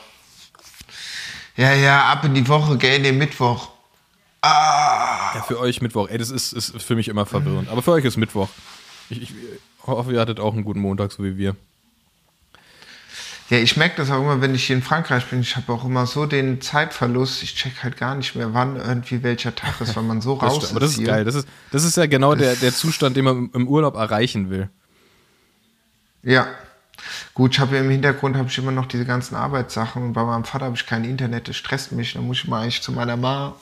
Ja, ja, ab in die Woche, gell, den Mittwoch. Ja, für euch Mittwoch. Ey, das ist, ist für mich immer verwirrend. Aber für euch ist Mittwoch. Ich, ich hoffe, ihr hattet auch einen guten Montag, so wie wir. Ja, ich merke das auch immer, wenn ich hier in Frankreich bin. Ich habe auch immer so den Zeitverlust. Ich check halt gar nicht mehr, wann irgendwie welcher Tag ist, weil man so raus stimmt. Aber das ist hier. geil. Das ist, das ist ja genau der, der Zustand, den man im- Urlaub erreichen will. Ja. Gut, ich habe ja im Hintergrund habe ich immer noch diese ganzen Arbeitssachen und bei meinem Vater habe ich kein Internet, das stresst mich. Dann muss ich mal eigentlich zu meiner Ma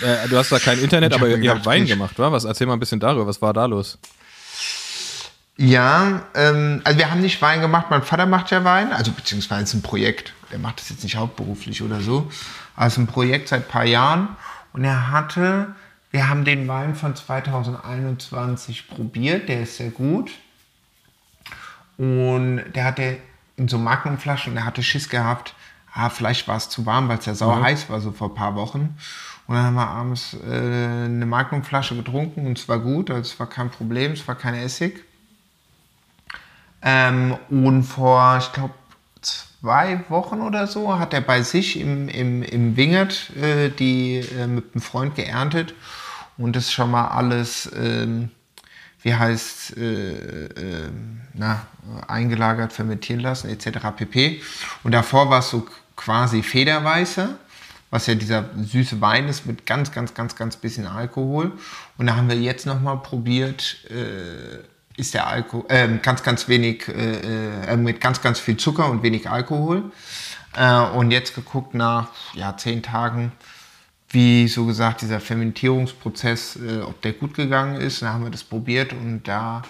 Äh, du hast da kein Internet, aber ihr habt Wein gemacht, wa? Was? Erzähl mal ein bisschen darüber. Was war da los? Ja, ähm, also wir haben nicht Wein gemacht. Mein Vater macht ja Wein, also beziehungsweise es ist ein Projekt. Der macht das jetzt nicht hauptberuflich oder so. Aber es ist ein Projekt seit ein paar Jahren. Und er hatte, wir haben den Wein von 2021 probiert. Der ist sehr gut. Und der hatte in so Magnumflaschen, der hatte Schiss gehabt. Ah, vielleicht war es zu warm, weil es ja sauer heiß war, so vor ein paar Wochen. Und dann haben wir abends äh, eine Magnumflasche getrunken und es war gut, also es war kein Problem, es war kein Essig. Ähm, und vor, ich glaube, zwei Wochen oder so hat er bei sich im, im, im Wingert äh, die äh, mit einem Freund geerntet. Und das ist schon mal alles, ähm, wie heißt, äh, äh, na, eingelagert, fermentieren lassen, etc. pp. Und davor war es so quasi Federweiße, was ja dieser süße Wein ist mit ganz, ganz, ganz, ganz bisschen Alkohol. Und da haben wir jetzt nochmal probiert, äh, ist der Alkohol, äh, ganz, ganz wenig, äh, äh, mit ganz, ganz viel Zucker und wenig Alkohol. Äh, und jetzt geguckt nach ja, zehn Tagen, wie so gesagt dieser Fermentierungsprozess, äh, ob der gut gegangen ist. Da haben wir das probiert und da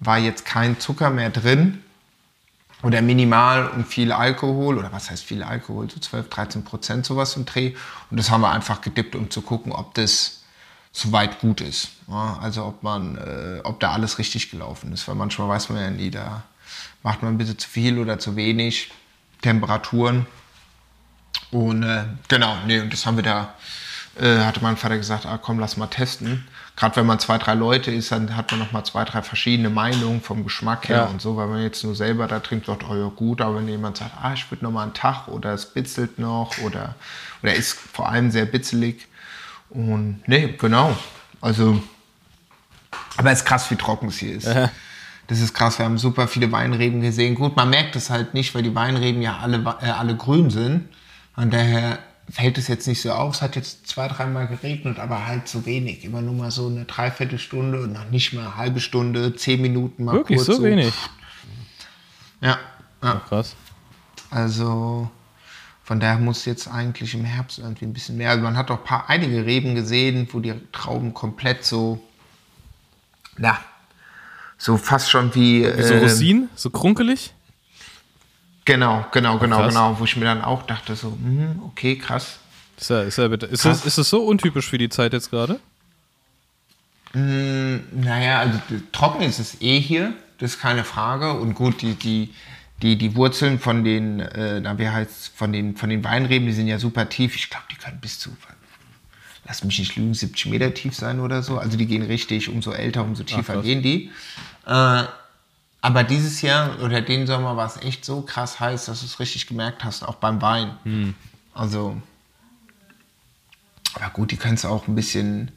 war jetzt kein Zucker mehr drin oder minimal und viel Alkohol oder was heißt viel Alkohol, so 12, 13 Prozent sowas im Dreh. Und das haben wir einfach gedippt, um zu gucken, ob das soweit gut ist. Ja, also ob man, äh, ob da alles richtig gelaufen ist, weil manchmal weiß man ja nie, da macht man ein bisschen zu viel oder zu wenig Temperaturen. Und äh, genau, nee, und das haben wir da, äh, hatte mein Vater gesagt, ah, komm, lass mal testen. Gerade wenn man zwei, drei Leute ist, dann hat man noch mal zwei, drei verschiedene Meinungen vom Geschmack her Ja. und so, weil man jetzt nur selber da trinkt, sagt, oh ja gut, aber wenn jemand sagt, ah, ich würde noch mal einen Tag oder es bitzelt noch oder, oder ist vor allem sehr bitzelig. Und nee, genau, also, aber es ist krass, wie trocken es hier ist. Das ist krass, wir haben super viele Weinreben gesehen. Gut, man merkt es halt nicht, weil die Weinreben ja alle, äh, alle grün sind. Von daher fällt es jetzt nicht so auf. Es hat jetzt zwei, dreimal geregnet, aber halt so wenig. Immer nur mal so eine Dreiviertelstunde und noch nicht mal eine halbe Stunde, zehn Minuten mal Wirklich kurz. so wenig? Ja, ja. Krass. Also von daher muss jetzt eigentlich im Herbst irgendwie ein bisschen mehr. Also man hat auch paar, einige Reben gesehen, wo die Trauben komplett so, na, so fast schon wie. So ähm, Rosinen? So krunkelig? Genau, genau, genau, krass. genau. Wo ich mir dann auch dachte, so, hm, okay, krass. Ist, ja, ist, ja bitte. Ist, Krass. das, ist das so untypisch für die Zeit jetzt gerade? Naja, also trocken ist es eh hier, das ist keine Frage. Und gut, die, die, die, die Wurzeln von den, äh, na, wie heißt von den, von den Weinreben, die sind ja super tief. Ich glaube, die können bis zu, lass mich nicht lügen, 70 Meter tief sein oder so. Also die gehen richtig, umso älter, umso tiefer krass. gehen die. Äh, aber dieses Jahr oder den Sommer war es echt so krass heiß, dass du es richtig gemerkt hast, auch beim Wein. Also, aber gut, die können es auch ein bisschen,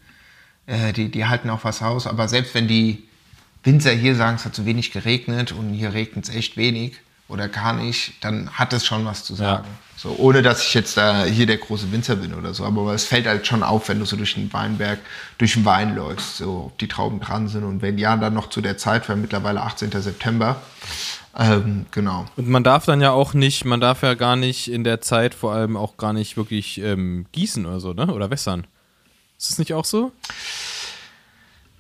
äh, die, die halten auch was aus. Aber selbst wenn die Winzer hier sagen, es hat zu wenig geregnet und hier regnet es echt wenig oder gar nicht, dann hat es schon was zu sagen. So, ohne dass ich jetzt da hier der große Winzer bin oder so. Aber es fällt halt schon auf, wenn du so durch den Weinberg, durch den Wein läufst, so ob die Trauben dran sind. Und wenn ja, dann noch zu der Zeit, weil mittlerweile 18. September. Ähm, genau. Und man darf dann ja auch nicht, man darf ja gar nicht in der Zeit vor allem auch gar nicht wirklich ähm, gießen oder so, ne? Oder wässern. Ist das nicht auch so?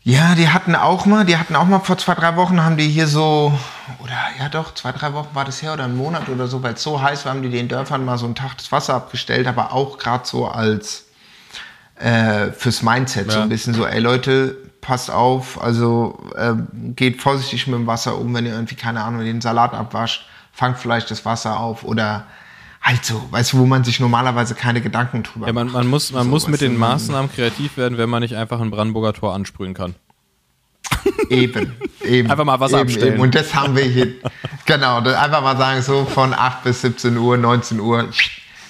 Ja, die hatten auch mal, die hatten auch mal vor zwei, drei Wochen, haben die hier so, oder ja doch, zwei, drei Wochen war das her oder ein Monat oder so, weil es so heiß war, haben die den Dörfern mal so einen Tag das Wasser abgestellt, aber auch gerade so als äh, fürs Mindset, so Ja. ein bisschen so, ey Leute, passt auf, also ähm, geht vorsichtig mit dem Wasser um, wenn ihr irgendwie, keine Ahnung, den Salat abwascht, fangt vielleicht das Wasser auf oder halt so, weißt du, wo man sich normalerweise keine Gedanken drüber Ja, man, macht. man muss, man So, muss mit den Maßnahmen kreativ werden, wenn man nicht einfach ein Brandenburger Tor ansprühen kann. Eben, eben. Einfach mal Wasser eben, abstellen. Eben. Und das haben wir hier. genau, einfach mal sagen, so von 8 bis 17 Uhr, 19 Uhr,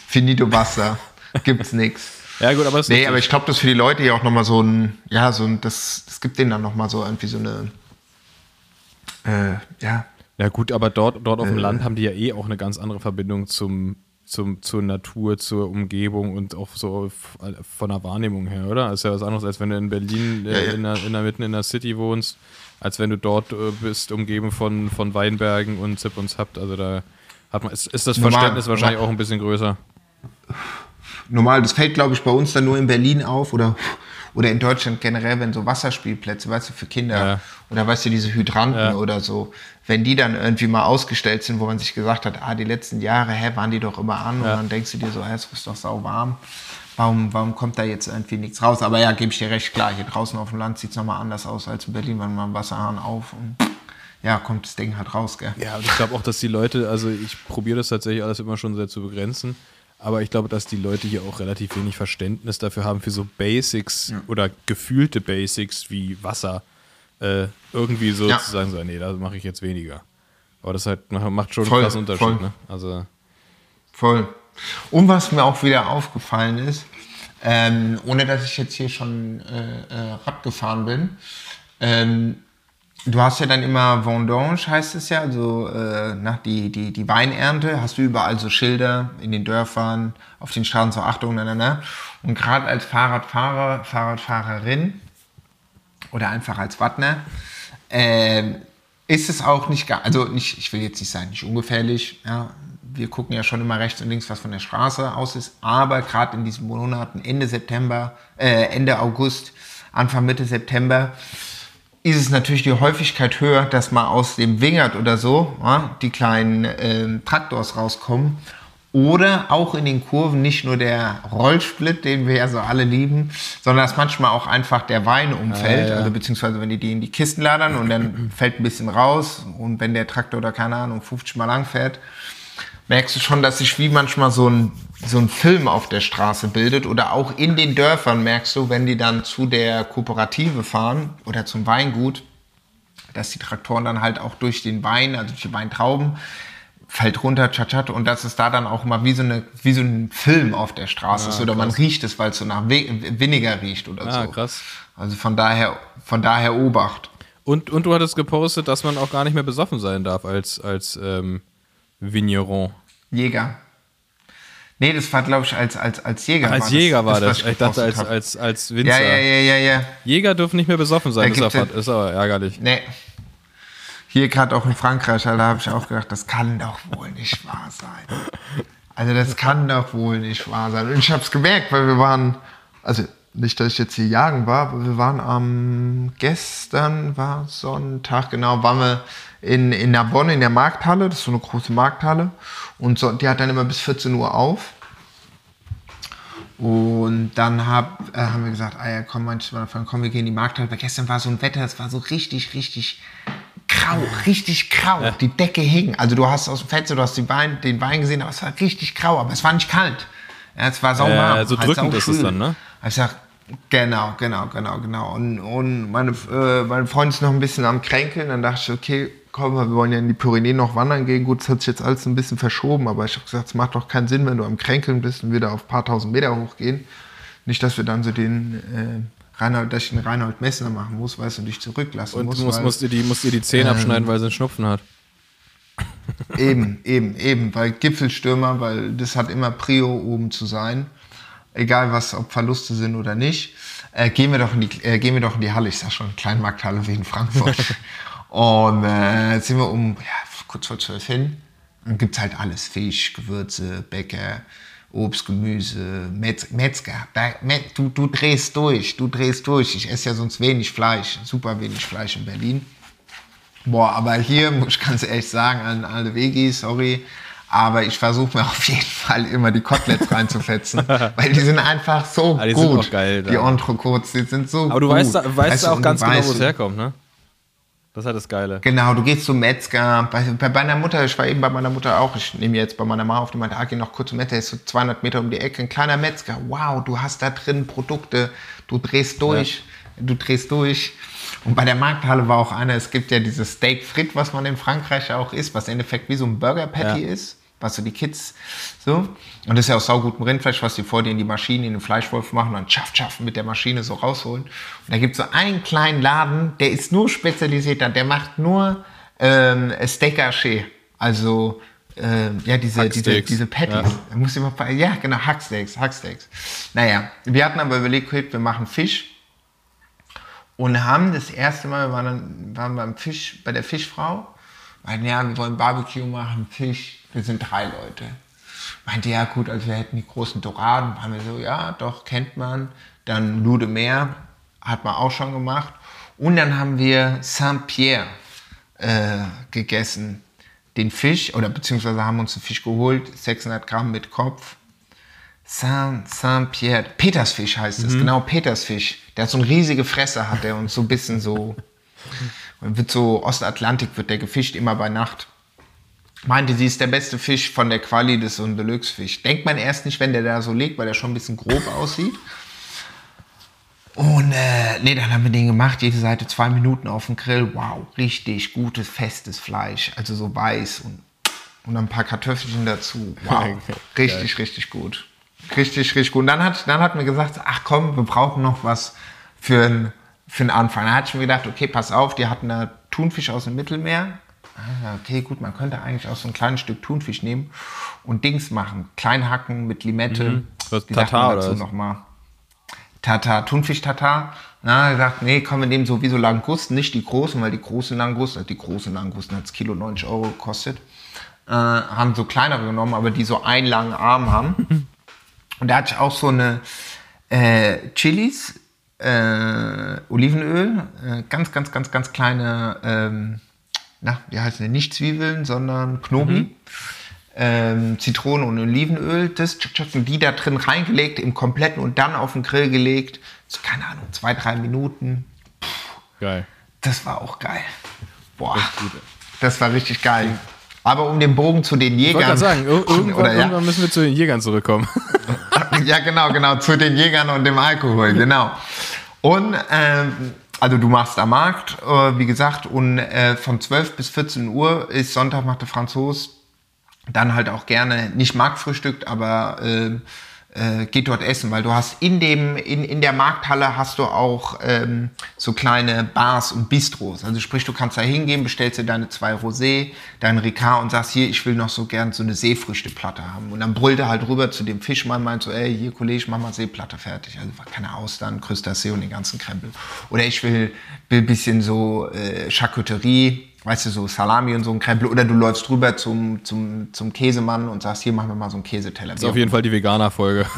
finito Wasser, gibt's nichts. Ja, gut, aber es ist Nee, aber ich glaube, das ist für die Leute ja auch nochmal so ein, ja, so ein, das, das gibt denen dann nochmal so irgendwie so eine, äh, ja, Ja, gut, aber dort, dort Äh. auf dem Land haben die ja eh auch eine ganz andere Verbindung zum, zum, zur Natur, zur Umgebung und auch so von der Wahrnehmung her, oder? ist ja was anderes, als wenn du in Berlin äh, Ja, ja. In, der, in der mitten in der City wohnst, als wenn du dort äh, bist, umgeben von, von Weinbergen und Zip und Zap. Also da hat man, ist, ist das Normal. Verständnis wahrscheinlich auch ein bisschen größer. normal. Das fällt, glaube ich, bei uns dann nur in Berlin auf oder, oder in Deutschland generell, wenn so Wasserspielplätze, weißt du, für Kinder Ja. oder weißt du, diese Hydranten Ja. oder so, wenn die dann irgendwie mal ausgestellt sind, wo man sich gesagt hat, ah, die letzten Jahre, hä, waren die doch immer an und Ja. dann denkst du dir so, hä, es ist doch sau warm. Warum, warum kommt da jetzt irgendwie nichts raus? Aber ja, gebe ich dir recht, klar, hier draußen auf dem Land sieht es nochmal anders aus als in Berlin, wenn man Wasserhahn auf und ja, kommt das Ding halt raus, gell? Ja, und ich glaube auch, dass die Leute, also ich probiere das tatsächlich alles immer schon sehr zu begrenzen, aber ich glaube, dass die Leute hier auch relativ wenig Verständnis dafür haben, für so Basics oder gefühlte Basics wie Wasser äh, irgendwie so Ja. zu sagen, so, nee, da mache ich jetzt weniger. Aber das halt macht schon Voll, einen krassen Unterschied, voll. ne? Also, Voll. Und was mir auch wieder aufgefallen ist, ähm, ohne dass ich jetzt hier schon äh, äh, Rad gefahren bin, ähm, du hast ja dann immer Vendange, heißt es ja, also äh, nach die, die, die Weinernte, hast du überall so Schilder in den Dörfern, auf den Straßen zur Achtung, na, na, na. Und gerade als Fahrradfahrer, Fahrradfahrerin oder einfach als Wattner, ähm, ist es auch nicht, also nicht, ich will jetzt nicht sagen, nicht ungefährlich, ja, wir gucken ja schon immer rechts und links, was von der Straße aus ist, aber gerade in diesen Monaten, Ende September, äh, Ende August, Anfang Mitte September, ist es natürlich die Häufigkeit höher, dass mal aus dem Wingert oder so ja, die kleinen ähm, Traktors rauskommen. Oder auch in den Kurven nicht nur der Rollsplit, den wir ja so alle lieben, sondern dass manchmal auch einfach der Wein umfällt. Ah, ja. Also beziehungsweise wenn die die in die Kisten ladern und dann fällt ein bisschen raus und wenn der Traktor oder keine Ahnung 50 Mal lang fährt, merkst du schon, dass sich wie manchmal so ein, so ein Film auf der Straße bildet oder auch in den Dörfern merkst du, wenn die dann zu der Kooperative fahren oder zum Weingut, dass die Traktoren dann halt auch durch den Wein, also durch die Weintrauben, fällt runter, tschatschat, und dass es da dann auch mal wie so, eine, wie so ein Film auf der Straße ist oder man riecht es, weil es so nach We Weniger riecht oder ah, so. krass. Also von daher, von daher Obacht. Und, und du hattest gepostet, dass man auch gar nicht mehr besoffen sein darf als, als ähm, Vigneron. Jäger. Nee, das war, glaube ich, als, als, als Jäger. Als Jäger war das. ich dachte, als, als, als Winzer. Ja, ja, ja, ja, ja. Jäger dürfen nicht mehr besoffen sein. Da Das ist, aber, ist aber ärgerlich. Nee. Hier gerade auch in Frankreich, Alter, habe ich auch gedacht, das kann doch wohl nicht wahr sein. Also das kann doch wohl nicht wahr sein. Und ich habe es gemerkt, weil wir waren, also nicht, dass ich jetzt hier jagen war, aber wir waren am, gestern war Sonntag, genau, waren wir in, in Narbonne in der Markthalle, das ist so eine große Markthalle. Und so, die hat dann immer bis 14 Uhr auf. Und dann hab, äh, haben wir gesagt, ah ja, komm, manchmal komm, wir gehen in die Markthalle. Weil gestern war so ein Wetter, es war so richtig, richtig grau, richtig grau. Die Decke hing. Also du hast aus dem Fenster, du hast den Wein, den Wein gesehen, aber es war richtig grau, aber es war nicht kalt. Ja, es war sauwarm. Äh, so halt drückend ist es dann, ne? Ich sag, genau, genau, genau, genau. Und, und meine, äh, meine Freundin ist noch ein bisschen am Kränkeln. Dann dachte ich, okay, komm, wir wollen ja in die Pyrenäen noch wandern gehen. Gut, das hat sich jetzt alles ein bisschen verschoben, aber ich habe gesagt, es macht doch keinen Sinn, wenn du am Kränkeln bist und wir da auf ein paar tausend Meter hochgehen. Nicht, dass wir dann so den äh, Reinhold, dass ich den Reinhold Messner machen muss, weißt du, und dich zurücklassen Und muss. du musst, musst, dir die, musst dir die Zähne Ähm, abschneiden, weil sie einen Schnupfen hat. Eben, eben, eben, weil Gipfelstürmer, weil das hat immer Prio oben zu sein. Egal was, ob Verluste sind oder nicht. Äh, gehen, wir doch in die, äh, gehen wir doch in die Halle, ich sag schon, Kleinmarkthalle wie in Frankfurt. Und äh, jetzt sind wir um ja, kurz vor zwölf hin. Dann gibt's halt alles: Fisch, Gewürze, Bäcker, Obst, Gemüse, Metz, Metzger. Du, du drehst durch, du drehst durch. Ich esse ja sonst wenig Fleisch, super wenig Fleisch in Berlin. Boah, aber hier muss ich ganz ehrlich sagen, an alle Veggies, sorry, aber ich versuche mir auf jeden Fall immer die Koteletts reinzufetzen, weil die sind einfach so Ah, die sind gut. auch geil, die. Entrecotes, die sind so Aber du gut. weißt, weißt, Weißt auch und ganz du genau, wo es herkommt, ne? Das ist halt das Geile. Genau, du gehst zum Metzger. Bei, bei meiner Mutter, ich war eben bei meiner Mutter auch, ich nehme jetzt bei meiner Mama auf, die meinte, ah, geh noch kurz zum Metzger, ist so 200 Meter um die Ecke, ein kleiner Metzger. Wow, du hast da drin Produkte, du drehst durch, du drehst durch. Und bei der Markthalle war auch einer, es gibt ja dieses Steak Frit, was man in Frankreich auch isst, was im Endeffekt wie so ein Burger Patty Ja. ist, was so die Kids so. Und das ist ja auch saugutem Rindfleisch, was die vor dir in die Maschine, in den Fleischwolf machen und dann schaff, schaff mit der Maschine so rausholen. Und da gibt es so einen kleinen Laden, der ist nur spezialisiert, der macht nur ähm, Steak Haché. Also ähm, ja, diese, diese, Hacksteaks. diese Patties. Ja. Muss ich mal, ja, genau, Hacksteaks, Hacksteaks. Naja, wir hatten aber überlegt, wir machen Fisch und haben das erste Mal, wir waren, dann, waren beim Fisch, bei der Fischfrau, weil ja, wir wollen Barbecue machen, Fisch, wir sind drei Leute. Meinte, ja gut, also wir hätten die großen Doraden. Haben wir so, ja, doch, kennt man. Dann Lude Meer, hat man auch schon gemacht. Und dann haben wir Saint-Pierre äh, gegessen. Den Fisch, oder beziehungsweise haben uns einen Fisch geholt, 600 Gramm mit Kopf. Saint, Saint-Pierre, Petersfisch heißt es, genau, Petersfisch. Der hat so eine riesige Fresse, hat er und so ein bisschen so, wird so Ostatlantik wird der gefischt, immer bei Nacht. Meinte, sie ist der beste Fisch von der Quali, das ist so ein Deluxe-Fisch. Denkt man erst nicht, wenn der da so liegt, weil der schon ein bisschen grob aussieht. Und äh, nee, dann haben wir den gemacht, jede Seite zwei Minuten auf dem Grill. Wow, richtig gutes, festes Fleisch. Also so weiß und, und ein paar Kartoffelchen dazu. Wow, richtig, richtig gut. Richtig, richtig gut. Und dann hat, dann hat mir gesagt, ach komm, wir brauchen noch was für einen für einen Anfang. Dann hatte ich mir gedacht, okay, pass auf, die hatten da Thunfisch aus dem Mittelmeer. Ah, okay, gut, man könnte eigentlich auch so ein kleines Stück Thunfisch nehmen und Dings machen. Klein hacken mit Limette. Was, Wie sagt Tatar dazu was? nochmal? Tatar, Thunfisch-Tatar. Na, gesagt, nee, komm, wir nehmen sowieso Langusten, nicht die großen, weil die großen Langusten, also die großen Langusten hat das Kilo 90 Euro gekostet, äh, haben so kleinere genommen, aber die so einen langen Arm haben. Und da hatte ich auch so eine äh, Chilis, äh, Olivenöl, äh, ganz, ganz, ganz, ganz kleine, ähm, na, wie heißen die? Nicht Zwiebeln, sondern Knobi. Ähm, Zitrone und Olivenöl, das, die da drin reingelegt, im kompletten und dann auf den Grill gelegt. So, keine Ahnung, zwei, drei Minuten. Geil. Das war auch geil. Boah, das war richtig geil. Aber um den Bogen zu den Ich wollte Jägern. sagen, ir- irgendwann, Oder, ja? irgendwann müssen wir zu den Jägern zurückkommen. ja, genau, genau, zu den Jägern und dem Alkohol, genau. Und, ähm, also du machst am Markt, äh, wie gesagt, und äh, von 12 bis 14 Uhr ist Sonntag macht der Franzos dann halt auch gerne, nicht Marktfrühstück, aber ähm, äh, geht dort essen, weil du hast in dem, in, in der Markthalle hast du auch ähm, so kleine Bars und Bistros. Also sprich, du kannst da hingehen, bestellst dir deine zwei Rosé, dein Ricard und sagst, hier, ich will noch so gern so eine Seefrüchteplatte haben. Und dann brüllt er halt rüber zu dem Fischmann, meint so, ey, hier Kollege, mach mal Seeplatte fertig. Also keine Austern, Krustacee und den ganzen Krempel. Oder ich will, will bisschen so äh, Charcuterie, weißt du, so Salami und so ein Krempel. Oder du läufst rüber zum, zum, zum Käsemann und sagst, hier, machen wir mal so einen Käseteller. Das ist auf jeden Fall die Veganer-Folge.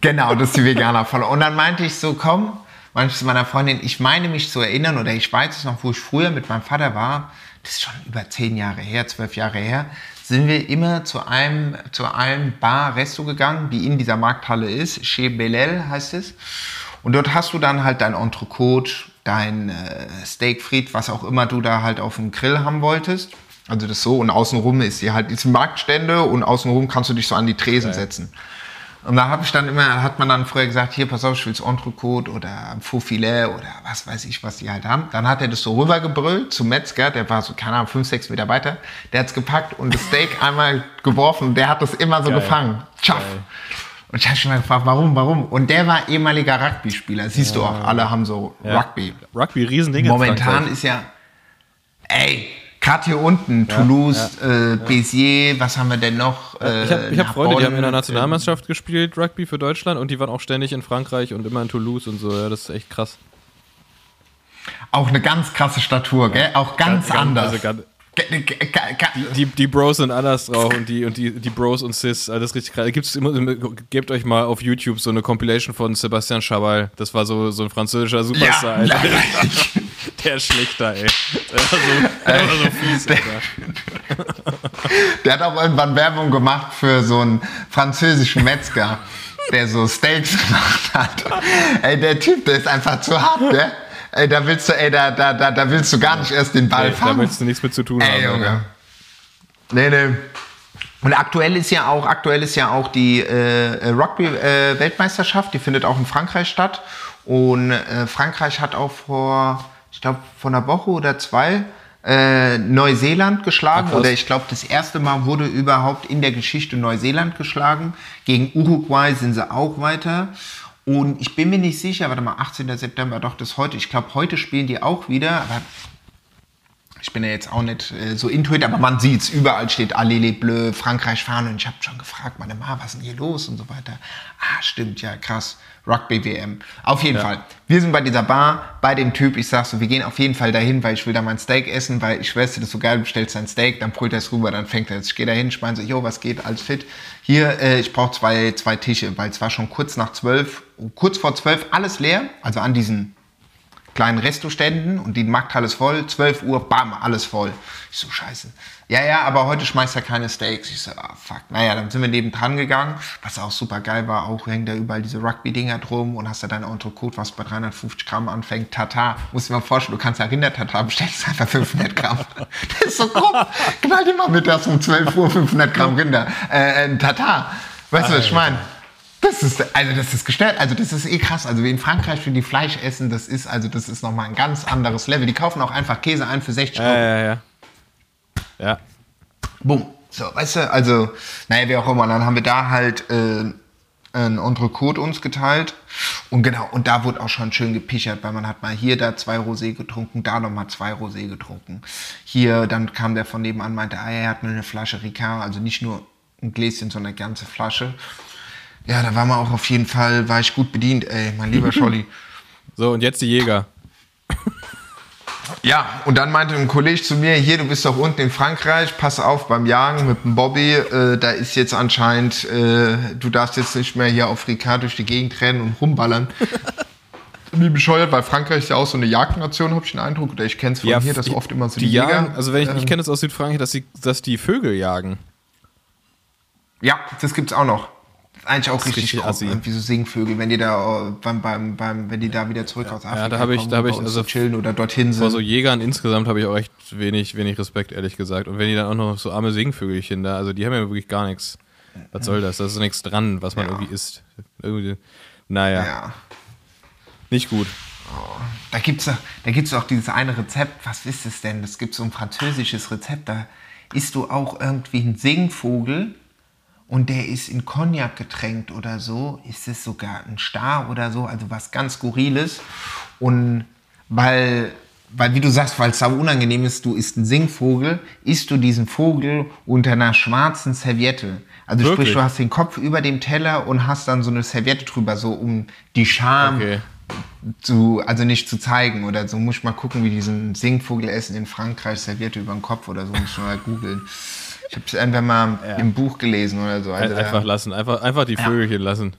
Genau, das ist die Veganer-Falle. Und dann meinte ich so, komm, meinte ich zu meiner Freundin, ich meine mich zu erinnern, oder ich weiß es noch, wo ich früher mit meinem Vater war, das ist schon über zehn Jahre her, zwölf Jahre her, sind wir immer zu einem, zu einem Bar-Resto gegangen, die in dieser Markthalle ist, Chez Bellel heißt es. Und dort hast du dann halt dein Entrecote, dein äh, Steak Fried, was auch immer du da halt auf dem Grill haben wolltest. Also das so und außenrum ist hier halt ist Marktstände und außenrum kannst du dich so an die Tresen setzen. Und da habe ich dann immer, hat man dann früher gesagt, hier, pass auf, ich will's Entrecote oder Faux Filet oder was weiß ich, was die halt haben. Dann hat er das so rübergebrüllt zum Metzger, der war so, keine Ahnung, fünf, sechs Meter weiter. Der hat's gepackt und das Steak einmal geworfen und der hat das immer so Geil. gefangen. Tschaff. Und ich habe schon mal gefragt, warum, warum? Und der war ehemaliger Rugby-Spieler. Siehst du auch, alle haben so Rugby. Rugby, Riesending. in Momentan ist ja, ey, gerade hier unten, Toulouse, Äh, Béziers, was haben wir denn noch? Äh, Ich habe hab nach Freunde, die haben in der äh, Nationalmannschaft gespielt, Rugby für Deutschland, und die waren auch ständig in Frankreich und immer in Toulouse und so. Ja, das ist echt krass. Auch eine ganz krasse Statur, gell? Auch ganz, anders. Also ganz, Ge- ge- ge- ge- die, die Bros sind anders drauf und die, und die, die Bros und Sis, alles richtig krass. Gibt's immer, gebt euch mal auf YouTube so eine Compilation von Sebastian Chabal. Das war so, so ein französischer Superstar. Ja. Der schlechter, ey. Der war so, der war so fies, Alter. Der hat auch irgendwann Werbung gemacht für so einen französischen Metzger, der so Steaks gemacht hat. Ey, der Typ, der ist einfach zu hart, gell? Ey, da willst du, ey, da, da, da, da willst du gar nicht erst den Ball da fangen. möchtest du nichts mit zu tun Ey, haben. Junge. Nee, nee. Und aktuell ist ja auch, aktuell ist ja auch die äh, Rugby-Weltmeisterschaft, die findet auch in Frankreich statt. Und äh, Frankreich hat auch vor, ich glaube, vor einer Woche oder zwei äh, Neuseeland geschlagen. Krass. oder ich glaube, das erste Mal wurde überhaupt in der Geschichte Neuseeland geschlagen. Gegen Uruguay sind sie auch weiter. Und ich bin mir nicht sicher, warte mal, 18. September, doch das heute. Ich glaube, heute spielen die auch wieder. Aber Ich bin ja jetzt auch nicht äh, so intuit, aber man sieht's. Überall steht Allez Bleu, Frankreich fahren. Und ich habe schon gefragt, meine Ma, was ist denn hier los und so weiter. Ah, stimmt, ja, krass. Rugby-WM. Auf jeden Ja. Fall. Wir sind bei dieser Bar, bei dem Typ. Ich sag so, wir gehen auf jeden Fall dahin, weil ich will da mein Steak essen, weil ich dir, das ist so geil, du bestellst dein Steak, dann brüllt er es rüber, dann fängt er jetzt. Ich gehe dahin, ich meine so, jo, was geht, alles fit. Hier, äh, ich brauche zwei, zwei Tische, weil es war schon kurz nach zwölf, kurz vor zwölf, alles leer, also an diesen kleinen Restoständen und die Markthalle ist voll, 12 Uhr, bam, alles voll. Ich so, scheiße. Ja, ja, aber heute schmeißt er keine Steaks. Ich so, ah, fuck. Naja, dann sind wir nebendran gegangen, was auch super geil war. Auch hängen da überall diese Rugby-Dinger drum und hast da dein Entrecote, was bei 350 Gramm anfängt. Tata, musst du dir mal vorstellen, du kannst ja Rinder-Tata bestellen, das ist einfach 500 Gramm. Das ist so krumm. Knall dir mal mittags um 12 Uhr 500 Gramm Rinder. Äh, ein Tata. Weißt du, was ich meine? Das ist, also das ist gestellt, also das ist eh krass. Also wie in Frankreich für die Fleisch essen, das ist, also das ist nochmal ein ganz anderes Level. Die kaufen auch einfach Käse ein für 60 Euro. Ja, ja, ja. Ja. Bumm. So, weißt du, also, naja, wie auch immer. Dann haben wir da halt äh, ein Entrecote uns geteilt. Und genau, und da wurde auch schon schön gepichert, weil man hat mal hier da zwei Rosé getrunken, da nochmal zwei Rosé getrunken. Hier, dann kam der von nebenan, meinte, ah, er hat mir eine Flasche Ricard, also nicht nur ein Gläschen, sondern eine ganze Flasche. Ja, da war man auch auf jeden Fall, war ich gut bedient, ey, mein lieber Scholli. So, und jetzt die Jäger. Ja, und dann meinte ein Kollege zu mir, hier, du bist doch unten in Frankreich, pass auf beim Jagen mit dem Bobby, äh, da ist jetzt anscheinend, äh, du darfst jetzt nicht mehr hier auf Ricard durch die Gegend rennen und rumballern. Wie bescheuert, weil Frankreich ist ja auch so eine Jagdnation, habe ich den Eindruck, oder ich kenne es von hier, dass die- oft immer so die, die, Jäger, jagen. Also wenn ich, ich ähm, kenne das aus Südfrankreich, dass, sie, dass die Vögel jagen. Ja, das gibt's auch noch. Eigentlich auch richtig, richtig assi. Irgendwie so Singvögel, wenn die da äh, beim, beim, beim, wenn die da wieder zurück aus Afrika da habe ich- da habe ich also so chillen oder dorthin Vor sind. so Jägern insgesamt habe ich auch echt wenig, wenig Respekt, ehrlich gesagt. Und wenn die dann auch noch so arme Singvögelchen da, also die haben ja wirklich gar nichts. Was soll das? Da ist nichts dran, was man Ja. irgendwie isst. Irgendwie, naja, ja. nicht gut. Da gibt's doch, da gibt's auch dieses eine Rezept. Was ist es denn? Das gibt so ein französisches Rezept. Da isst du auch irgendwie einen Singvogel und der ist in Cognac getränkt oder so. Ist es sogar ein Star oder so? Also was ganz Skurriles. Und weil, weil wie du sagst, weil es sau unangenehm ist, du isst einen Singvogel, isst du diesen Vogel unter einer schwarzen Serviette. Also Wirklich? sprich, du hast den Kopf über dem Teller und hast dann so eine Serviette drüber, so um die Scham Okay. zu, also nicht zu zeigen oder so. Muss ich mal gucken, wie diesen Singvogel essen in Frankreich serviert über den Kopf oder so. Muss ich mal googeln. Ich habe es irgendwann mal im Buch gelesen oder so. Also, Einfach lassen, einfach, einfach die Vögelchen lassen.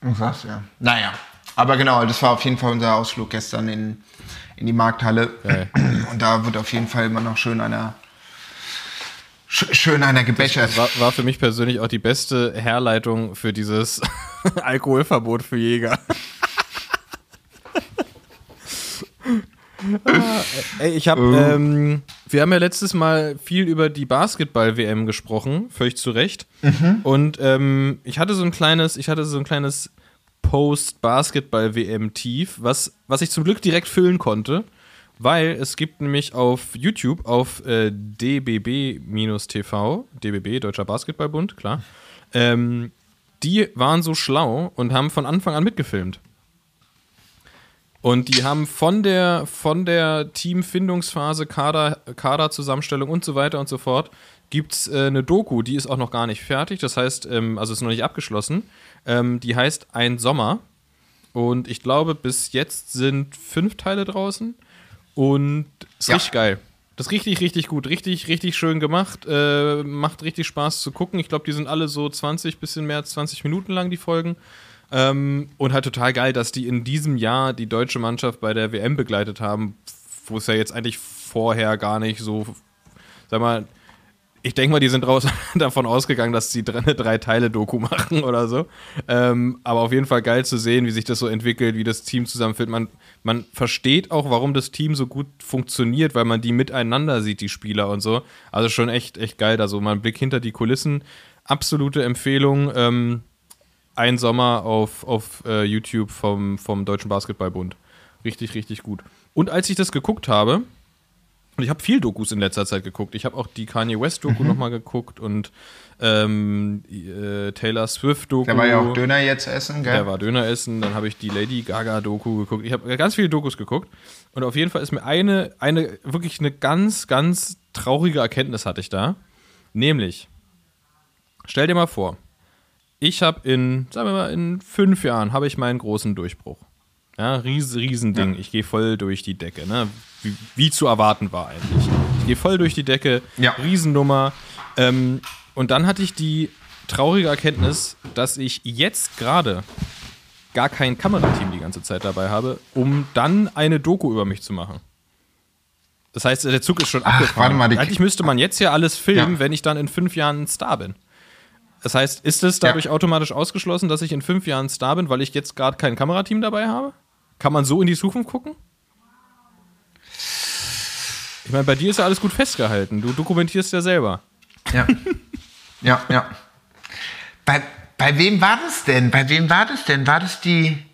Was, ja. Naja. Aber genau, das war auf jeden Fall unser Ausflug gestern in, in die Markthalle. Geil. Und da wird auf jeden Fall immer noch schön einer sch- schön einer gebechert. War, war für mich persönlich auch die beste Herleitung für dieses Alkoholverbot für Jäger. Ey, ich habe, ähm, wir haben ja letztes Mal viel über die Basketball-WM gesprochen, völlig zu Recht. Und ähm, ich hatte so ein kleines, ich hatte so ein kleines Post-Basketball-WM-Tief, was, was ich zum Glück direkt füllen konnte, weil es gibt nämlich auf YouTube, auf äh, DBB-TV, DBB, Deutscher Basketballbund, klar, ähm, die waren so schlau und haben von Anfang an mitgefilmt. Und die haben von der, von der Teamfindungsphase, Kader, Kaderzusammenstellung und so weiter und so fort, gibt es äh, eine Doku, die ist auch noch gar nicht fertig. Das heißt, ähm, also ist noch nicht abgeschlossen. Ähm, die heißt Ein Sommer. Und ich glaube, bis jetzt sind fünf Teile draußen. Und ist Ja. richtig geil. Das ist richtig, richtig gut. Richtig, richtig schön gemacht. Äh, macht richtig Spaß zu gucken. Ich glaube, die sind alle so 20, bisschen mehr als 20 Minuten lang, die Folgen. Ähm, und halt total geil, dass die in diesem Jahr die deutsche Mannschaft bei der WM begleitet haben, wo es ja jetzt eigentlich vorher gar nicht so, sag mal, ich denke mal, die sind raus davon ausgegangen, dass sie eine Drei-Teile-Doku machen oder so. Ähm, aber auf jeden Fall geil zu sehen, wie sich das so entwickelt, wie das Team zusammenfällt. Man, man versteht auch, warum das Team so gut funktioniert, weil man die miteinander sieht, die Spieler und so. Also schon echt, echt geil. Da so mal ein Blick hinter die Kulissen. Absolute Empfehlung. Ähm, ein Sommer auf, auf äh, YouTube vom, vom Deutschen Basketballbund. Richtig, richtig gut. Und als ich das geguckt habe, Und ich habe viel Dokus in letzter Zeit geguckt. Ich habe auch die Kanye West Doku mhm. nochmal geguckt und ähm, äh, Taylor Swift Doku. Der war ja auch Döner jetzt essen, gell? Der war Döner essen. Dann habe ich die Lady Gaga Doku geguckt. Ich habe ganz viele Dokus geguckt. Und auf jeden Fall ist mir eine, eine, wirklich eine ganz, ganz traurige Erkenntnis hatte ich da. Nämlich, stell dir mal vor, ich habe in, sagen wir mal, in fünf Jahren habe ich meinen großen Durchbruch. Ja, ries, Riesending. Ja. Ich gehe voll durch die Decke, ne? Wie, wie, zu erwarten war eigentlich. Ich gehe voll durch die Decke, ja. Riesennummer. Ähm, und dann hatte ich die traurige Erkenntnis, dass ich jetzt gerade gar kein Kamerateam die ganze Zeit dabei habe, um dann eine Doku über mich zu machen. Das heißt, der Zug ist schon Ach, abgefahren. Warte mal, Eigentlich müsste man jetzt ja alles filmen, ja. wenn ich dann in fünf Jahren ein Star bin. Das heißt, ist es dadurch ja. automatisch ausgeschlossen, dass ich in fünf Jahren Star bin, weil ich jetzt gerade kein Kamerateam dabei habe? Kann man so in die Zukunft gucken? Ich meine, bei dir ist ja alles gut festgehalten. Du dokumentierst ja selber. Ja. ja, ja. Bei, bei wem war das denn? Bei wem war das denn? War das die.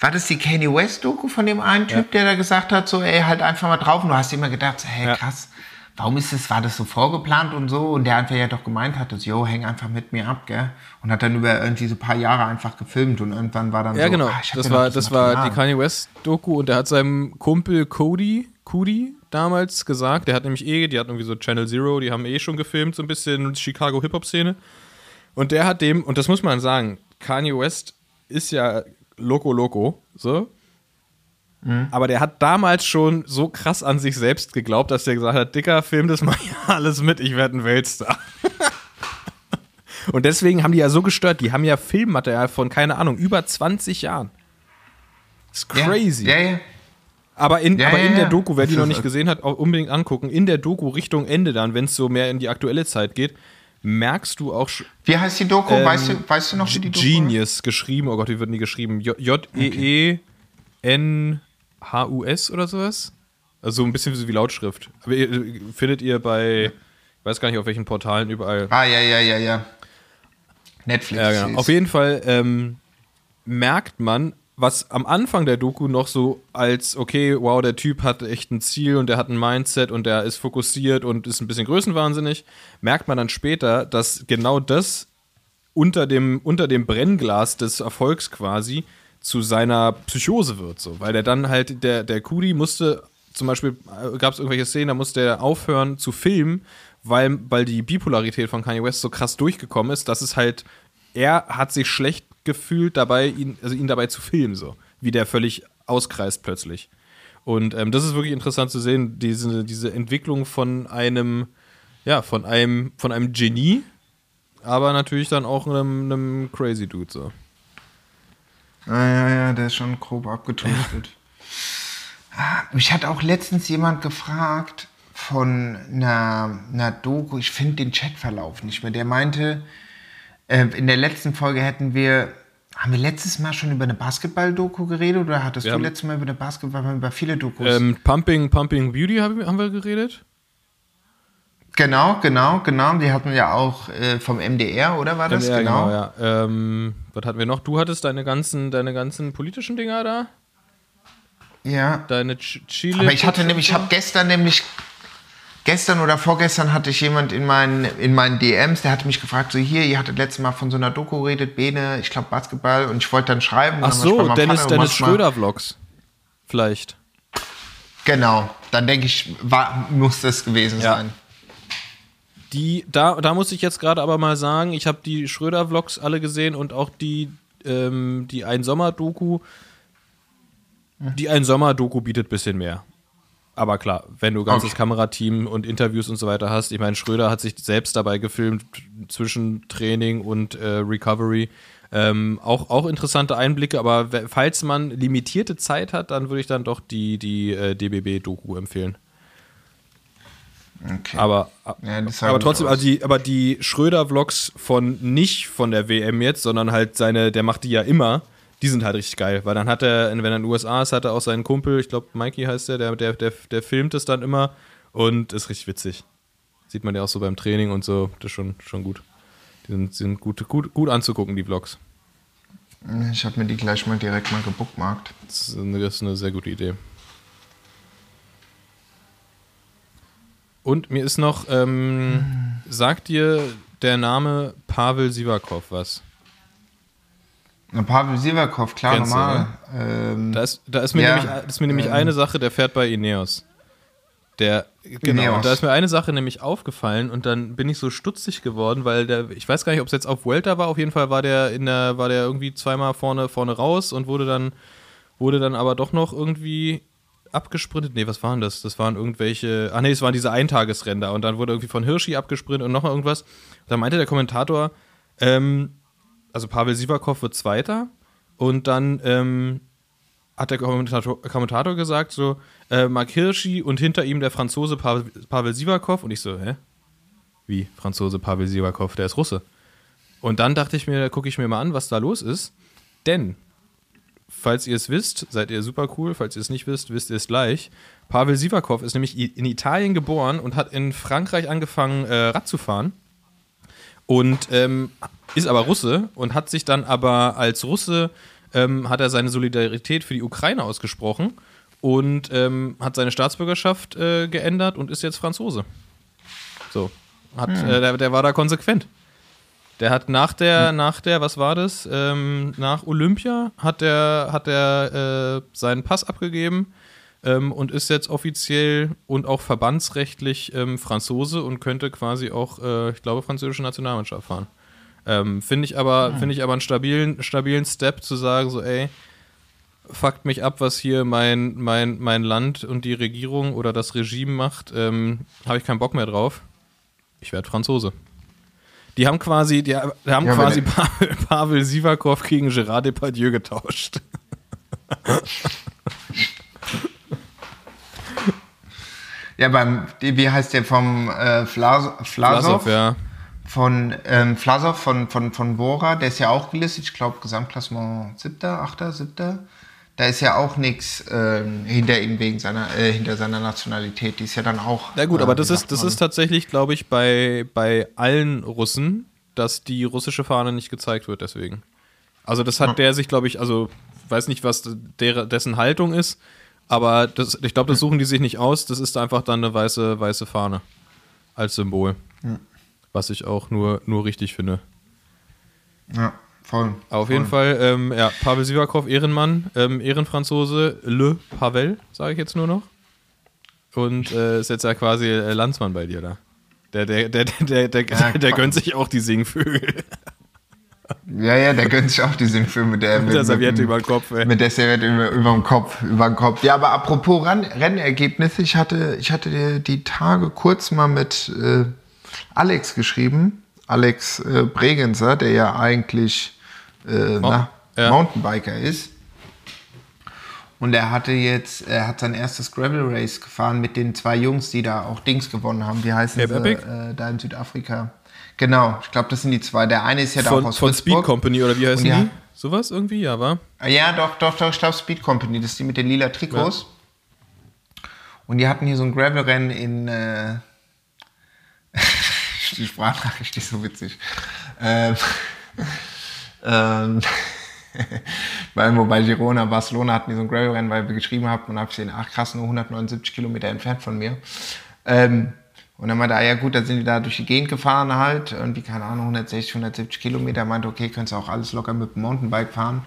War das die Kanye West Doku von dem einen Typ, ja. der da gesagt hat, so, ey, halt einfach mal drauf. Und du hast immer gedacht, so, hey, ja. krass, warum ist das, war das so vorgeplant und so? Und der einfach ja doch gemeint hat, so, yo, häng einfach mit mir ab, gell? Und hat dann über irgendwie so ein paar Jahre einfach gefilmt und irgendwann war dann ja, so, genau. Ah, das war, das war die Kanye West Doku und der hat seinem Kumpel Cody, Cody damals gesagt, der hat nämlich eh, die hatten irgendwie so Channel Zero, die haben eh schon gefilmt, so ein bisschen Chicago Hip-Hop-Szene. Und der hat dem, und das muss man sagen, Kanye West ist ja Loco Loco, so. Mhm. Aber der hat damals schon so krass an sich selbst geglaubt, dass der gesagt hat, Dicker, film das mal alles mit, ich werde ein Weltstar. Und deswegen haben die ja so gestört, die haben ja Filmmaterial von, keine Ahnung, über 20 Jahren. Das ist crazy. Ja, ja. ja. Aber in, ja, aber in der Doku, wer die noch nicht gesehen hat, auch unbedingt angucken. In der Doku Richtung Ende dann, wenn es so mehr in die aktuelle Zeit geht, merkst du auch schon. Wie heißt die Doku? Ähm, weißt, du, weißt du noch, wie die Doku Genius, geschrieben. Oh Gott, wie wird die geschrieben? J-E-E-N-H-U-S oder sowas? Also so ein bisschen wie Lautschrift. Aber ihr, findet ihr bei, ich weiß gar nicht, auf welchen Portalen überall. Ah, ja, ja, ja, ja. Netflix. Ja, genau. Auf jeden Fall ähm, merkt man, was am Anfang der Doku noch so als, okay, wow, der Typ hat echt ein Ziel und der hat ein Mindset und der ist fokussiert und ist ein bisschen größenwahnsinnig, merkt man dann später, dass genau das unter dem, unter dem Brennglas des Erfolgs quasi zu seiner Psychose wird, so. Weil der dann halt, der, der Kudi musste, zum Beispiel äh, gab es irgendwelche Szenen, da musste er aufhören zu filmen, weil, weil die Bipolarität von Kanye West so krass durchgekommen ist, dass es halt, er hat sich schlecht gefühlt dabei, ihn, also ihn dabei zu filmen, so. Wie der völlig auskreist plötzlich. Und ähm, das ist wirklich interessant zu sehen, diese, diese Entwicklung von einem, ja, von einem, von einem Genie, aber natürlich dann auch einem, einem Crazy Dude, so. Ja, ja, ja, der ist schon grob abgetrüstet. Ah, mich hat auch letztens jemand gefragt von einer, einer Doku, ich finde den Chatverlauf nicht mehr. Der meinte, äh, in der letzten Folge hätten wir, haben wir letztes Mal schon über eine Basketball-Doku geredes oder hattest wir du letztes Mal über eine Basketball, über viele Dokus? Ähm, Pumping, Pumping Beauty haben wir geredet. Genau, genau, genau. Die hatten wir ja auch äh, vom MDR, oder war das? MDR, genau. genau ja. Ähm, was hatten wir noch? Du hattest deine ganzen, deine ganzen politischen Dinger da. Ja. Deine Ch Chile. Aber ich hatte nämlich, ich habe gestern nämlich Gestern oder vorgestern hatte ich jemand in meinen, in meinen DMs, der hatte mich gefragt, so hier, ihr hattet letztes Mal von so einer Doku redet, Bene, ich glaube Basketball und ich wollte dann schreiben. Ach so, Dennis, Dennis Schröder-Vlogs. Vielleicht. Genau, dann denke ich, war, muss das gewesen ja. sein. Die, da, da muss ich jetzt gerade aber mal sagen, ich habe die Schröder-Vlogs alle gesehen und auch die, ähm, die Ein-Sommer-Doku. Die Ein-Sommer-Doku bietet ein bisschen mehr. Aber klar, wenn du ganzes okay. Kamerateam und Interviews und so weiter hast, ich meine, Schröder hat sich selbst dabei gefilmt zwischen Training und äh, Recovery. Ähm, auch, auch interessante Einblicke, aber falls man limitierte Zeit hat, dann würde ich dann doch die, die äh, DBB-Doku empfehlen. Okay. Aber, ja, aber trotzdem, also die, aber die Schröder-Vlogs von nicht von der WM jetzt, sondern halt seine, der macht die ja immer die sind halt richtig geil, weil dann hat er, wenn er in den USA ist, hat er auch seinen Kumpel, ich glaube Mikey heißt der, der, der, der, der filmt es dann immer und ist richtig witzig. Sieht man ja auch so beim Training und so, das ist schon, schon gut. Die sind, sind gut, gut, gut anzugucken, die Vlogs. Ich habe mir die gleich mal direkt mal gebookmarkt. Das ist eine, das ist eine sehr gute Idee. Und mir ist noch, ähm, sagt dir der Name Pavel Sivakov was? Na, Pavel Sivakov, klar, du, normal. Ähm, Da ist, da ist mir Ja, nämlich, ist mir nämlich ähm, eine Sache, der fährt bei Ineos. Der, genau, Ineos. da ist mir eine Sache nämlich aufgefallen und dann bin ich so stutzig geworden, weil der, ich weiß gar nicht, ob es jetzt auf Vuelta war, auf jeden Fall war der in der, war der irgendwie zweimal vorne, vorne raus und wurde dann, wurde dann aber doch noch irgendwie abgesprintet. Nee, was waren das? Das waren irgendwelche, ach nee, es waren diese Eintagesrennen da und dann wurde irgendwie von Hirschi abgesprintet und noch mal irgendwas. Da meinte der Kommentator, ähm, also Pavel Sivakov wird Zweiter und dann ähm, hat der Kommentator, Kommentator gesagt, so, äh, Mark Hirschi und hinter ihm der Franzose Pavel, Pavel Sivakov und ich so, hä? Wie, Franzose Pavel Sivakov, der ist Russe. Und dann dachte ich mir, gucke ich mir mal an, was da los ist, denn, falls ihr es wisst, seid ihr super cool, falls ihr es nicht wisst, wisst ihr es gleich. Pavel Sivakov ist nämlich in Italien geboren und hat in Frankreich angefangen, äh, Rad zu fahren und ähm, ist aber Russe und hat sich dann aber als Russe ähm, hat er seine Solidarität für die Ukraine ausgesprochen und ähm, hat seine Staatsbürgerschaft äh, geändert und ist jetzt Franzose. So. Hat, äh, der, der war da konsequent. Der hat nach der, nach der, was war das? Ähm, nach Olympia hat der, hat der äh, seinen Pass abgegeben ähm, und ist jetzt offiziell und auch verbandsrechtlich ähm, Franzose und könnte quasi auch, äh, ich glaube, französische Nationalmannschaft fahren. Ähm, finde ich aber, finde ich aber einen stabilen, stabilen Step zu sagen, so, ey, fuckt mich ab, was hier mein, mein, mein Land und die Regierung oder das Regime macht, ähm, habe ich keinen Bock mehr drauf. Ich werde Franzose. Die haben quasi, die, die haben Ja, quasi Pavel, Pavel Sivakov gegen Gerard Depardieu getauscht. ja, beim, wie heißt der vom äh, Flas Flasov? Vlasov, ja. Von ähm, Flasov von, von, von Bora, der ist ja auch gelistet, ich glaube Gesamtklassement siebter, achter, siebter. Da ist ja auch nichts ähm, hinter ihm wegen seiner, äh, hinter seiner Nationalität. Die ist ja dann auch. Na gut, äh, aber das ist, das ist tatsächlich, glaube ich, bei, bei allen Russen, dass die russische Fahne nicht gezeigt wird, deswegen. Also das hat der sich, glaube ich, also weiß nicht, was der, dessen Haltung ist, aber das, ich glaube, das suchen die sich nicht aus, das ist einfach dann eine weiße, weiße Fahne als Symbol. Was ich auch nur, nur richtig finde. Ja, voll. Auf voll. jeden Fall, ähm, ja, Pavel Sivakov, Ehrenmann, ähm, Ehrenfranzose, Le Pavel, sage ich jetzt nur noch. Und äh, ist jetzt ja quasi äh, Landsmann bei dir da. Der, der, der, der, der, der, Ja, der gönnt sich auch die Singvögel. Ja, ja, der gönnt sich auch die Filme mit der, Mit der Serviette dem- über den Kopf, ey. Mit der Serviette über, über den Kopf, über den Kopf. Ja, aber apropos Ran Rennergebnisse, ich hatte, ich hatte die, die Tage kurz mal mit äh, Alex geschrieben. Alex äh, Bregenzer, der ja eigentlich äh, na, ja. Mountainbiker ist. Und er hatte jetzt, er hat sein erstes Gravel Race gefahren mit den zwei Jungs, die da auch Dings gewonnen haben. Wie heißen Ape sie? Äh, da in Südafrika. Genau, ich glaube, das sind die zwei. Der eine ist ja da Von, auch aus von Speed. Company oder wie heißen ja. die? Sowas irgendwie, ja, war? Ja, doch, doch, doch, ich glaube Speed Company, das ist die mit den lila Trikots. Und die hatten hier so ein Gravel-Rennen in, äh, die Sprachnachricht ist so witzig. Ähm, ähm, weil wir bei Girona, Barcelona hatten die so ein Gravel-Rennen, weil wir geschrieben haben und habe ich gesehen, ach krass, nur 179 Kilometer entfernt von mir. Ähm, und dann meinte er, ja gut, dann sind die da durch die Gegend gefahren halt, irgendwie, keine Ahnung, 160, 170 Kilometer. Meinte, okay, könntest du auch alles locker mit dem Mountainbike fahren.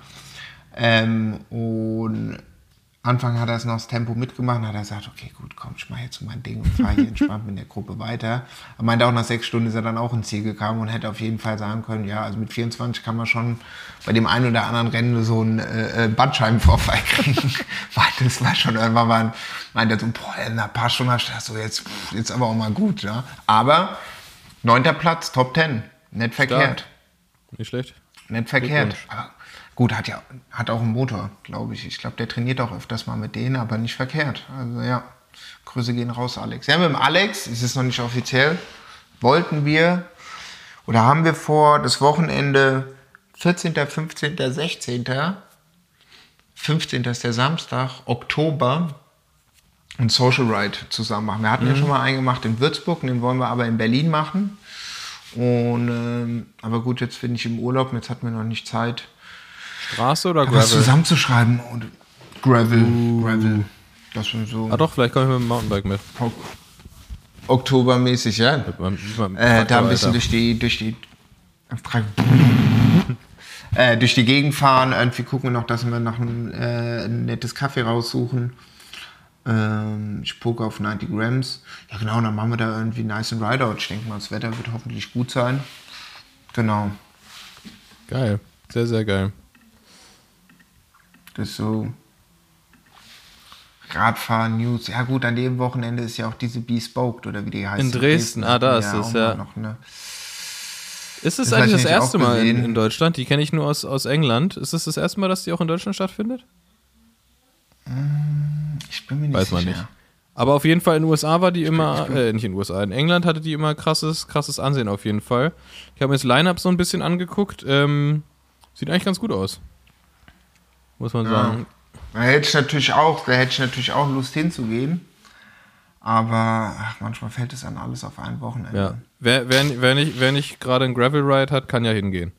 Ähm, und Anfang hat er es noch das Tempo mitgemacht, hat er gesagt, okay, gut, komm, ich mache jetzt mein Ding und fahre hier entspannt mit der Gruppe weiter. Er meinte auch, nach sechs Stunden ist er dann auch ins Ziel gekommen und hätte auf jeden Fall sagen können, ja, also mit 24 kann man schon bei dem einen oder anderen Rennen so einen äh, äh, Bandscheibenvorfall kriegen. Weil das war schon irgendwann, mal, meinte er so, boah, in ein paar Stunden hast du gedacht, so jetzt, jetzt aber auch mal gut, ja. Aber neunter Platz, Top 10, nicht verkehrt. Nicht schlecht. Nicht verkehrt. Aber gut, hat ja hat auch einen Motor, glaube ich. Ich glaube, der trainiert auch öfters mal mit denen, aber nicht verkehrt. Also ja, Grüße gehen raus, Alex. Ja, mit dem Alex, es ist noch nicht offiziell, wollten wir oder haben wir vor, das Wochenende 14., 15., 16., 15. ist der Samstag, Oktober, ein Social Ride zusammen machen. Wir hatten ja schon mal einen gemacht in Würzburg, den wollen wir aber in Berlin machen. Und, ähm, aber gut, jetzt bin ich im Urlaub und jetzt hatten wir noch nicht Zeit, Straße oder was Gravel? zusammenzuschreiben. Und Gravel, Gravel. Das sind so. Ah doch, vielleicht komme ich mit dem Mountainbike mit. Oktobermäßig, ja. Man- man- Äh, da ein bisschen Alter. durch die, durch die, äh, durch die Gegend fahren. Irgendwie gucken wir noch, dass wir noch ein, äh, ein nettes Kaffee raussuchen. Ähm, ich poke auf 90 Grams. Ja, genau, dann machen wir da irgendwie einen nice Rideout. Ich denke mal, das Wetter wird hoffentlich gut sein. Genau. Geil. Sehr, sehr geil. Das ist so. Radfahren, News. Ja, gut, an dem Wochenende ist ja auch diese Bespoked oder wie die heißt. In Dresden, ah, da ist es, auch ja. Noch, ne? Ist es Das eigentlich das erste Mal in, in Deutschland? Die kenne ich nur aus, aus England. Ist es das erste Mal, dass die auch in Deutschland stattfindet? Ich bin mir nicht Weiß man sicher. nicht. Aber auf jeden Fall in den USA war die immer, äh, nicht in den USA, in England hatte die immer krasses, krasses Ansehen auf jeden Fall. Ich habe mir das Line-Up so ein bisschen angeguckt. Ähm, sieht eigentlich ganz gut aus. Muss man sagen. Da hätte ich natürlich auch, da hätte ich natürlich auch Lust hinzugehen. Aber ach, manchmal fällt es an alles auf ein Wochenende. Ja. Wer, wer, wer nicht, wer nicht gerade ein Gravel Ride hat, kann ja hingehen.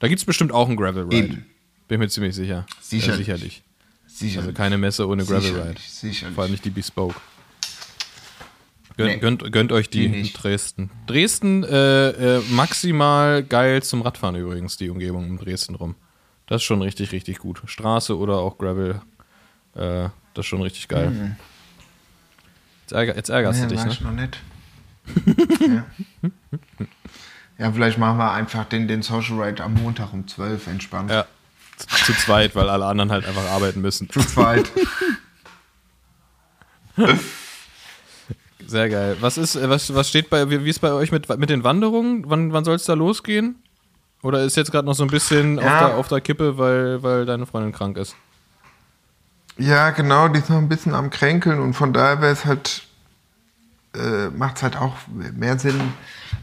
Da gibt es bestimmt auch einen Gravel Ride. Eben. Bin mir ziemlich sicher. Sicherlich. Ja, sicherlich. Sicher. Also keine Messe ohne Gravel Ride. sicherlich, sicherlich. Vor allem nicht die Bespoke. Gönnt, Nee. gönnt, gönnt euch die, Die in. Dresden. Dresden äh, äh, maximal geil zum Radfahren übrigens, die Umgebung um Dresden rum. Das ist schon richtig, richtig gut. Straße oder auch Gravel, äh, das ist schon richtig geil. Jetzt, ärger, jetzt ärgerst ja, du dich, war ne? ich noch nicht. ja. ja, vielleicht machen wir einfach den, den Social Ride am Montag um 12 entspannt. Ja. Zu, zu zweit, weil alle anderen halt einfach arbeiten müssen. Zu zweit. Sehr geil. Was ist, äh, was, was steht bei, wie wie ist bei euch mit, mit den Wanderungen? Wann, wann soll es da losgehen? Oder ist jetzt gerade noch so ein bisschen auf, Ja. der, auf der Kippe, weil, weil deine Freundin krank ist? Ja, genau, die ist noch ein bisschen am Kränkeln und von daher wäre es halt, äh, macht es halt auch mehr Sinn,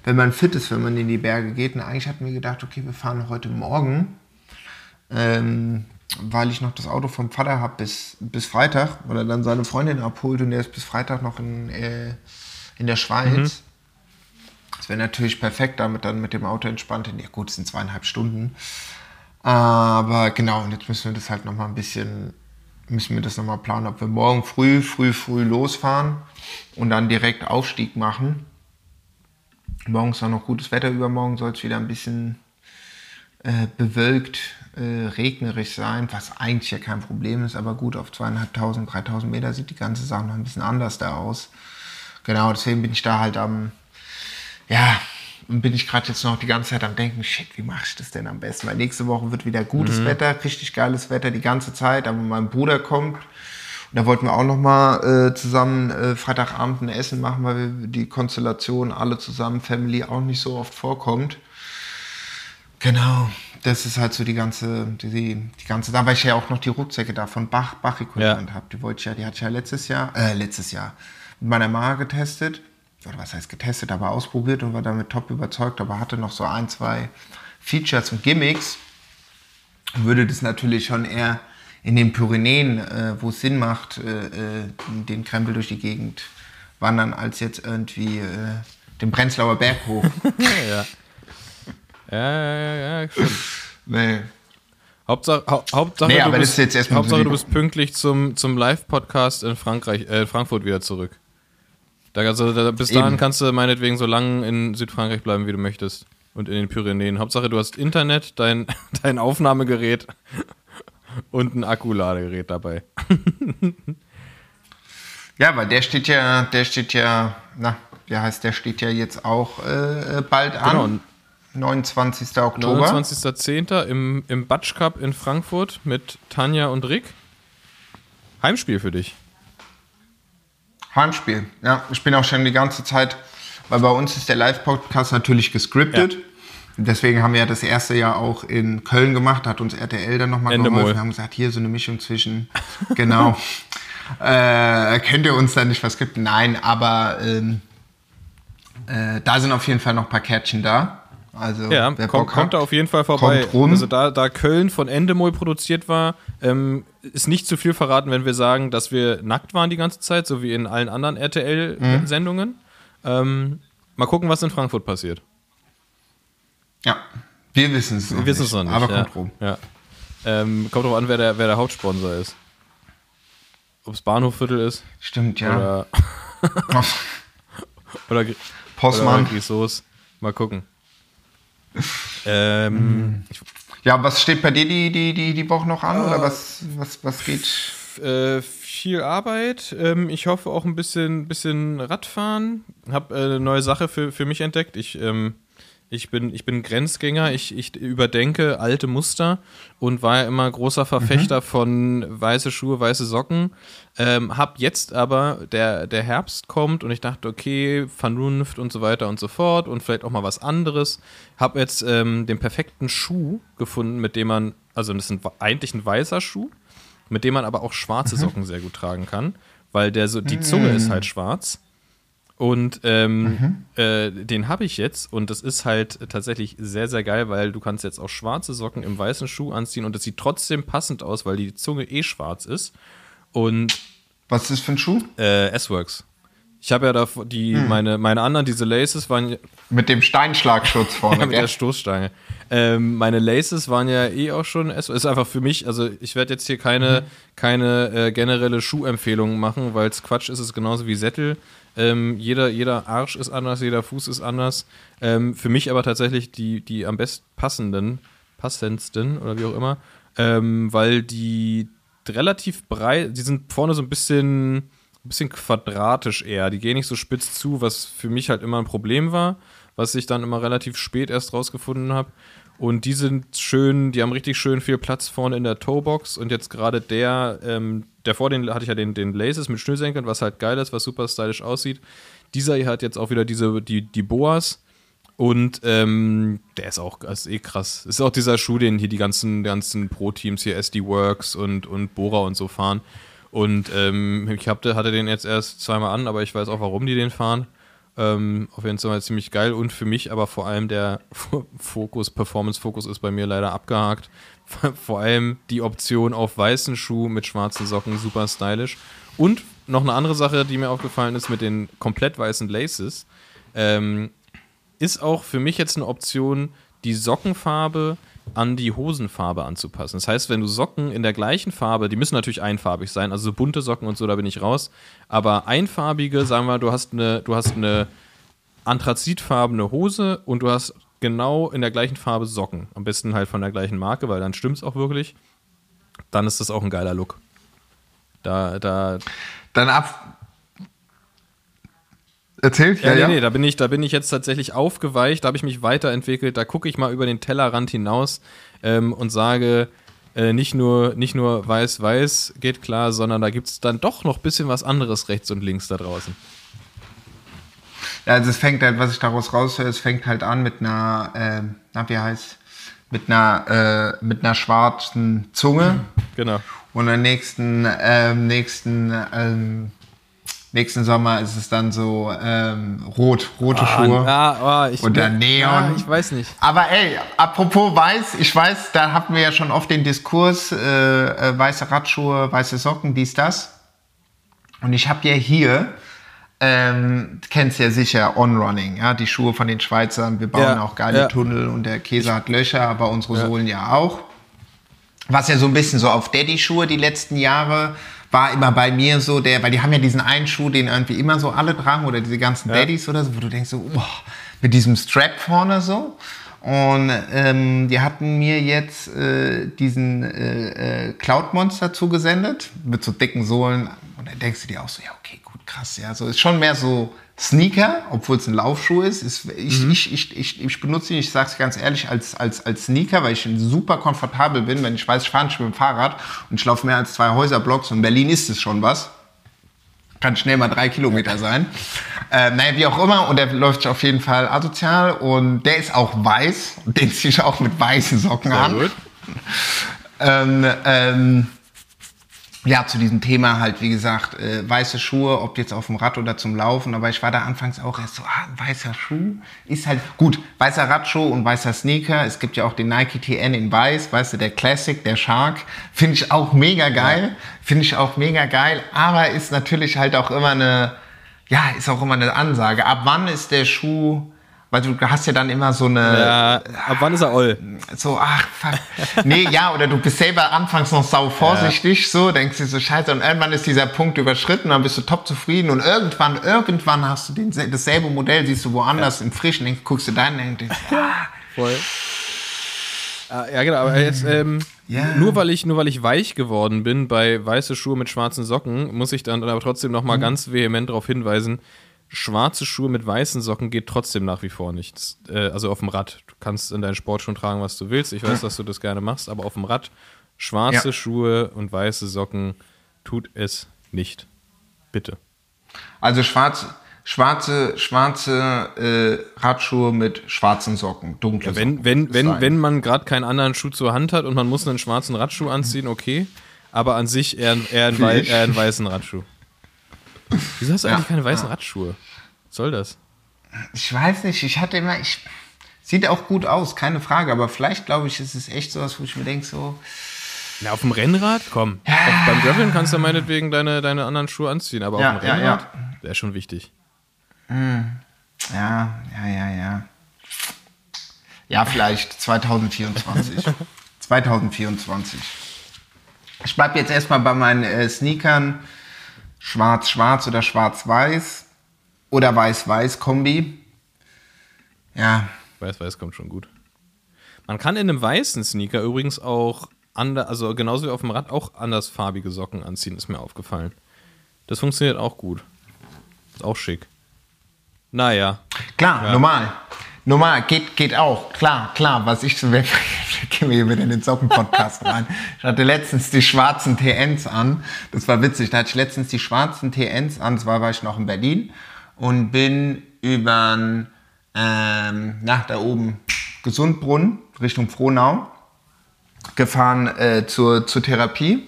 wenn man fit ist, wenn man in die Berge geht. Und eigentlich hatten wir gedacht, okay, wir fahren heute Morgen, ähm, weil ich noch das Auto vom Vater habe bis, bis Freitag, weil er dann seine Freundin abholt und der ist bis Freitag noch in, äh, in der Schweiz. Das wäre natürlich perfekt, damit dann mit dem Auto entspannt. Ja gut, es sind zweieinhalb Stunden. Aber genau, und jetzt müssen wir das halt nochmal ein bisschen, müssen wir das nochmal planen, ob wir morgen früh, früh, früh losfahren und dann direkt Aufstieg machen. Morgen ist auch noch gutes Wetter, übermorgen soll es wieder ein bisschen äh, bewölkt, äh, regnerisch sein, was eigentlich ja kein Problem ist, aber gut, auf zweieinhalbtausend, dreitausend Meter sieht die ganze Sache noch ein bisschen anders da aus. Genau, deswegen bin ich da halt am, ja, bin ich gerade jetzt noch die ganze Zeit am denken, shit, wie mache ich das denn am besten? Weil nächste Woche wird wieder gutes Wetter, richtig geiles Wetter die ganze Zeit, aber mein Bruder kommt. Und da wollten wir auch noch mal äh, zusammen äh, Freitagabend ein Essen machen, weil wir die Konstellation alle zusammen, Family, auch nicht so oft vorkommt. Genau, das ist halt so die ganze, die, die ganze, da weil ich ja auch noch die Rucksäcke da von Bach, Bach Equipment Ja. habe. Die wollte ich ja, die hatte ich ja letztes Jahr, äh, letztes Jahr mit meiner Mama getestet. Oder was heißt getestet, aber ausprobiert und war damit top überzeugt, aber hatte noch so ein, zwei Features und Gimmicks. Würde das natürlich schon eher in den Pyrenäen, äh, wo es Sinn macht, äh, äh, den Krempel durch die Gegend wandern, als jetzt irgendwie äh, den Prenzlauer Berg hoch. ja. Ja, ja, ja, stimmt. nee. Hauptsache, Hau Hauptsache, Nee, du, bist, Hauptsache du bist pünktlich zum, zum Live-Podcast in Frankreich, äh, Frankfurt wieder zurück. Da, also, da, bis dahin Eben. kannst du meinetwegen so lange in Südfrankreich bleiben, wie du möchtest. Und in den Pyrenäen. Hauptsache, du hast Internet, dein, dein Aufnahmegerät und ein Akkuladegerät dabei. Ja, weil der steht ja, der steht ja, na, wie heißt der steht ja jetzt auch äh, bald Genau. an. 29. Oktober. 29.10. im, im Batsch Cup in Frankfurt mit Tanja und Rick. Heimspiel für dich. Heimspiel. Ja, ich bin auch schon die ganze Zeit, weil bei uns ist der Live-Podcast natürlich gescriptet. Ja. Deswegen haben wir ja das erste Jahr auch in Köln gemacht, hat uns RTL dann nochmal geholfen. Wir haben gesagt, hier so eine Mischung zwischen, genau. äh, könnt ihr uns da nicht verskripten? Nein, aber ähm, äh, da sind auf jeden Fall noch ein paar Kärtchen da. Also, Ja, wer kommt, Bock kommt hat, da auf jeden Fall vorbei. kommt. Also da, da Köln von Endemol produziert war, ähm, ist nicht zu viel verraten, wenn wir sagen, dass wir nackt waren die ganze Zeit, so wie in allen anderen RTL-Sendungen. Ähm, mal gucken, was in Frankfurt passiert. Ja, wir wissen es noch Wir wissen es noch nicht. Aber ja. kommt rum. Ja. Ähm, kommt drauf an, wer der, wer der Hauptsponsor ist. Ob es Bahnhofviertel ist Stimmt, ja. oder, Oder, Postmann. Oder. Mal gucken. Ähm, Ja, was steht bei dir die, die, die, die Woche noch an? Oder was, was, was geht? äh, viel Arbeit. Ähm, ich hoffe auch ein bisschen, bisschen Radfahren. Hab äh, eine neue Sache für, für mich entdeckt. Ich, ähm, ich, bin, ich bin Grenzgänger. Ich, ich überdenke alte Muster und war ja immer großer Verfechter von weiße Schuhe, weiße Socken. Ähm, hab jetzt aber, der, der Herbst kommt und ich dachte, okay, Vernunft und so weiter und so fort und vielleicht auch mal was anderes. Hab jetzt ähm, den perfekten Schuh gefunden, mit dem man, also das ist ein, eigentlich ein weißer Schuh, mit dem man aber auch schwarze Socken sehr gut tragen kann, weil der so, die Zunge ist halt schwarz. Und ähm, äh, den habe ich jetzt und das ist halt tatsächlich sehr, sehr geil, weil du kannst jetzt auch schwarze Socken im weißen Schuh anziehen und das sieht trotzdem passend aus, weil die Zunge eh schwarz ist. Und Was ist das für ein Schuh? äh, S-Works. Ich habe ja da die, meine, meine anderen, diese Laces waren Mit dem Steinschlagschutz vorne, ja, mit der? Stoßstange. Ähm, meine Laces waren ja eh auch schon. Es ist einfach für mich, also ich werde jetzt hier keine, keine äh, generelle Schuhempfehlung machen, weil es Quatsch ist, es ist genauso wie Sättel. Ähm, jeder, jeder Arsch ist anders, jeder Fuß ist anders. Ähm, für mich aber tatsächlich die, die am best passenden, passendsten oder wie auch immer, ähm, weil die relativ breit, die sind vorne so ein bisschen, ein bisschen quadratisch eher. Die gehen nicht so spitz zu, was für mich halt immer ein Problem war, was ich dann immer relativ spät erst rausgefunden habe. Und die sind schön, die haben richtig schön viel Platz vorne in der Toebox. Und jetzt gerade der, ähm, der vor den hatte ich ja den, den Laces mit Schnürsenkeln, was halt geil ist, was super stylisch aussieht. Dieser hier hat jetzt auch wieder diese, die, die Boas. Und ähm, der ist auch ist eh krass. Ist auch dieser Schuh, den hier die ganzen, ganzen Pro-Teams hier, SD Works und, und Bora und so fahren. Und ähm, ich hab, hatte den jetzt erst zweimal an, aber ich weiß auch, warum die den fahren. Ähm, auf jeden Fall ziemlich geil und für mich aber vor allem der Fokus, Performance-Fokus ist bei mir leider abgehakt. Vor allem die Option auf weißen Schuh mit schwarzen Socken, super stylisch. Und noch eine andere Sache, die mir aufgefallen ist mit den komplett weißen Laces, ähm, ist auch für mich jetzt eine Option, die Sockenfarbe an die Hosenfarbe anzupassen. Das heißt, wenn du Socken in der gleichen Farbe, die müssen natürlich einfarbig sein, also so bunte Socken und so, da bin ich raus, aber einfarbige, sagen wir, du hast eine, du hast eine anthrazitfarbene Hose und du hast genau in der gleichen Farbe Socken. Am besten halt von der gleichen Marke, weil dann stimmt es auch wirklich. Dann ist das auch ein geiler Look. Da, da, Dann ab. Erzählt? Ja, nee, nee, da bin ich, da bin ich jetzt tatsächlich aufgeweicht, da habe ich mich weiterentwickelt, da gucke ich mal über den Tellerrand hinaus ähm, und sage, äh, nicht nur, nicht nur weiß-weiß geht klar, sondern da gibt es dann doch noch ein bisschen was anderes rechts und links da draußen. Ja, also es fängt halt, was ich daraus raushöre, es fängt halt an mit einer, äh, na, wie heißt, mit einer, äh, mit einer schwarzen Zunge Genau. und am nächsten, ähm, nächsten, ähm, nächsten Sommer ist es dann so ähm, rot, rote Schuhe. Ah, ah, ich, Und der Neon. Ah, ich weiß nicht. Aber ey, apropos weiß, ich weiß, da hatten wir ja schon oft den Diskurs, äh, äh, weiße Radschuhe, weiße Socken, dies, das. Und ich habe ja hier, ähm, du kennst ja sicher On-Running, ja, die Schuhe von den Schweizern. Wir bauen Ja, auch geile ja. Tunnel und der Käse hat Löcher, aber unsere Sohlen ja auch. Was ja so ein bisschen so auf Daddy-Schuhe die letzten Jahre war immer bei mir so der, weil die haben ja diesen einen Schuh, den irgendwie immer so alle tragen oder diese ganzen. Daddys oder so, wo du denkst so, boah, mit diesem Strap vorne so. Und ähm, die hatten mir jetzt äh, diesen äh, äh, Cloud Monster zugesendet mit so dicken Sohlen. Und dann denkst du dir auch so, ja, okay, krass, ja. So ist schon mehr so Sneaker, obwohl es ein Laufschuh ist. ist ich, ich, ich, ich, ich benutze ihn, ich sage es ganz ehrlich, als, als, als Sneaker, weil ich super komfortabel bin, wenn ich weiß, ich fahre nicht mit dem Fahrrad und ich laufe mehr als zwei Häuserblocks und in Berlin ist es schon was kann schnell mal drei Kilometer sein. Äh, naja, wie auch immer. Und der läuft auf jeden Fall asozial. Und der ist auch weiß. Und den ziehe ich auch mit weißen Socken Sehr an. gut. Ähm, ähm, ja, zu diesem Thema halt, wie gesagt, äh, weiße Schuhe, ob jetzt auf dem Rad oder zum Laufen. Aber ich war da anfangs auch erst so, ah, ein weißer Schuh ist halt gut. Weißer Radschuh und weißer Sneaker. Es gibt ja auch den Nike TN in weiß, weißt du, der Classic, der Shark. Finde ich auch mega geil. Finde ich auch mega geil. Aber ist natürlich halt auch immer eine, ja, ist auch immer eine Ansage. Ab wann ist der Schuh Weil du hast ja dann immer so eine, Ja, ab wann ist er Oll? so, ach, fuck. Nee, ja, oder du bist selber anfangs noch sau vorsichtig, so, denkst dir so, scheiße, und irgendwann ist dieser Punkt überschritten, dann bist du top zufrieden und irgendwann, irgendwann hast du den, dasselbe Modell, siehst du woanders im Frischen, denkst, guckst du deinen denkst, ah, Voll. Ah, Ja, genau, aber jetzt, ähm, Ja. nur, weil ich, nur weil ich weich geworden bin bei weiße Schuhe mit schwarzen Socken, muss ich dann aber trotzdem nochmal ganz vehement darauf hinweisen, schwarze Schuhe mit weißen Socken geht trotzdem nach wie vor nichts. Äh, also auf dem Rad. Du kannst in deinen Sportschuhen tragen, was du willst. Ich weiß, dass du das gerne machst, aber auf dem Rad schwarze Ja. Schuhe und weiße Socken tut es nicht. Bitte. Also schwarz, schwarze, schwarze äh, Radschuhe mit schwarzen Socken, dunkle Wenn, Socken. wenn, wenn, wenn man gerade keinen anderen Schuh zur Hand hat und man muss einen schwarzen Radschuh anziehen, okay. Aber an sich eher, eher, einen, wei eher einen weißen Radschuh. Wieso hast du Ja, eigentlich keine weißen ja. Radschuhe? Was soll das? Ich weiß nicht, ich hatte immer, ich, sieht auch gut aus, keine Frage, aber vielleicht glaube ich, ist es echt sowas, wo ich mir denke, so, Na, auf dem Rennrad? Komm. Auf, beim Graveln kannst du meinetwegen deine, deine anderen Schuhe anziehen, aber Ja, auf dem ja, Rennrad wäre schon wichtig. ja, ja, ja, ja. Ja, vielleicht 2024. 2024. Ich bleibe jetzt erstmal bei meinen äh, Sneakern schwarz-schwarz oder schwarz-weiß oder weiß-weiß-Kombi. Ja, Weiß-Weiß kommt schon gut. Man kann in einem weißen Sneaker übrigens auch, ander, also genauso wie auf dem Rad, auch andersfarbige Socken anziehen, ist mir aufgefallen. Das funktioniert auch gut. Ist auch schick. Naja. Klar, Ja. normal. Normal, geht, geht auch. Klar, klar. Was ich so, gehen wir hier wieder in den Socken-Podcast rein. Ich hatte letztens die schwarzen TNs an. Das war witzig. Da hatte ich letztens die schwarzen TNs an. Zwar war ich noch in Berlin und bin über ähm, nach da oben Gesundbrunnen Richtung Frohnau gefahren äh, zur, zur Therapie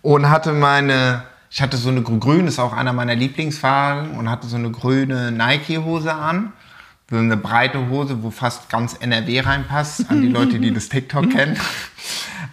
und hatte meine, ich hatte so eine gr- grüne, ist auch einer meiner Lieblingsfarben und hatte so eine grüne Nike-Hose an. So eine breite Hose, wo fast ganz NRW reinpasst, an die Leute, die das TikTok kennen.